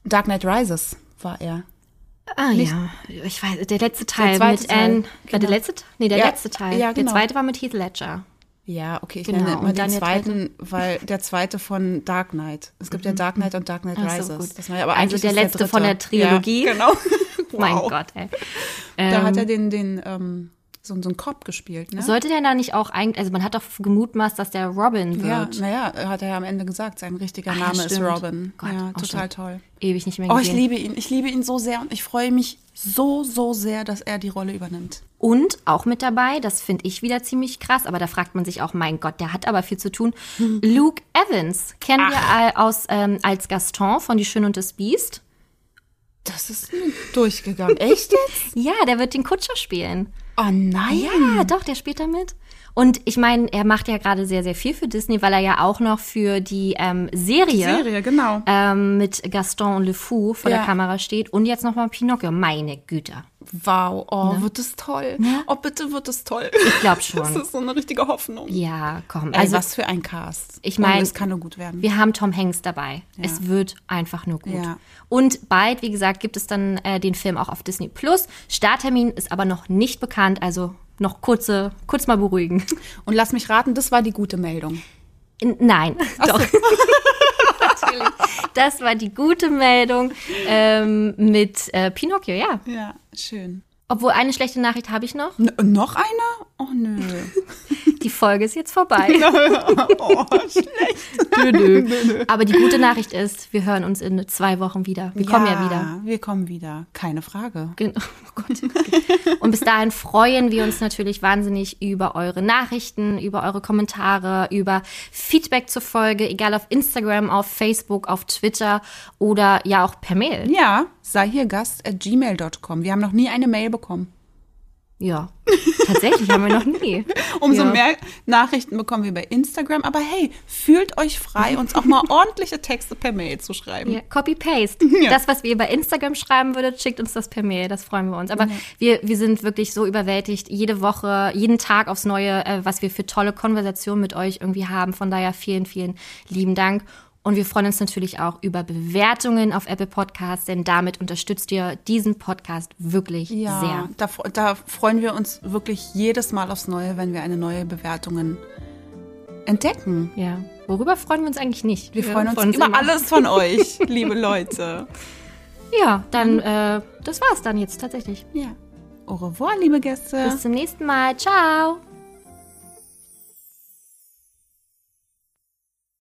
Dark Knight Rises war er. Ah ja, ich weiß, der letzte Teil zweite mit Anne. Der genau. letzte? Nee, der Ja, letzte Teil. ja, genau. Der zweite war mit Heath Ledger. Ja, okay, ich Genau, nenne immer den der zweiten, weil der zweite von Dark Knight. Es gibt ja Dark Knight und Dark Knight Ach so, Rises. gut. Das war ja aber Also eigentlich der letzte dritte. von der Trilogie. Ja, genau. Mein Wow. Gott, ey. Da hat Ähm, er den, den ähm, so, so einen Cop gespielt, ne? Sollte der da nicht auch eigentlich, also man hat doch gemutmaßt, dass der Robin ja, wird. naja, hat er ja am Ende gesagt, sein richtiger ja, Name ist stimmt. Robin. Gott, ja, total toll. Ewig nicht mehr Oh, ich gesehen. liebe ihn. Ich liebe ihn so sehr und ich freue mich so, so sehr, dass er die Rolle übernimmt. Und auch mit dabei, das finde ich wieder ziemlich krass, aber da fragt man sich auch, mein Gott, der hat aber viel zu tun. Luke Evans kennen wir all- aus ähm, als Gaston von Die Schöne und das Biest. Das ist durchgegangen. Echt jetzt? Ja, der wird den Kutscher spielen. Oh nein. Ja, doch, der spielt da mit. Und ich meine, er macht ja gerade sehr, sehr viel für Disney, weil er ja auch noch für die ähm, Serie, Serie, genau. Ähm, mit Gaston und Le Fou vor Ja. der Kamera steht und jetzt nochmal Pinocchio. Meine Güte. Wow, oh, wird es toll. Oh, bitte wird es toll. Ich glaube schon. Das ist so eine richtige Hoffnung. Ja, komm. Ey, Also was für ein Cast. Ich Und mein, es kann nur gut werden. wir haben Tom Hanks dabei. Es wird einfach nur gut. Ja. Und bald, wie gesagt, gibt es dann äh, den Film auch auf Disney Plus. Starttermin ist aber noch nicht bekannt, also noch kurze, kurz mal beruhigen. Und lass mich raten, das war die gute Meldung. In, nein, doch. Natürlich. Das war die gute Meldung ähm, mit äh, Pinocchio, ja. Ja, schön. Obwohl eine schlechte Nachricht habe ich noch. N noch eine? Oh nö. Die Folge ist jetzt vorbei. Oh, schlecht. Nö, nö. Aber die gute Nachricht ist, wir hören uns in zwei Wochen wieder. Wir kommen ja wieder. Wir kommen wieder. Keine Frage. Gen- Oh Gott. Und bis dahin freuen wir uns natürlich wahnsinnig über eure Nachrichten, über eure Kommentare, über Feedback zur Folge, egal auf Instagram, auf Facebook, auf Twitter oder ja auch per Mail. Ja, sei hier Gast at gmail.com. Wir haben noch nie eine Mail bekommen. Ja, tatsächlich haben wir noch nie. Umso Ja. mehr Nachrichten bekommen wir bei Instagram. Aber hey, fühlt euch frei, uns auch mal ordentliche Texte per Mail zu schreiben. Ja, Copy-Paste. Ja. Das, was ihr bei Instagram schreiben würdet, schickt uns das per Mail. Das freuen wir uns. Aber wir, wir sind wirklich so überwältigt, jede Woche, jeden Tag aufs Neue, äh, was wir für tolle Konversationen mit euch irgendwie haben. Von daher vielen, vielen lieben Dank. Und wir freuen uns natürlich auch über Bewertungen auf Apple Podcasts, denn damit unterstützt ihr diesen Podcast wirklich Ja, sehr. Da, da freuen wir uns wirklich jedes Mal aufs Neue, wenn wir eine neue Bewertungen entdecken. Ja. Worüber freuen wir uns eigentlich nicht? Wir freuen uns über immer. alles von euch, liebe Leute. Ja, dann, äh, das war's dann jetzt tatsächlich. Ja. Au revoir, liebe Gäste. Bis zum nächsten Mal. Ciao.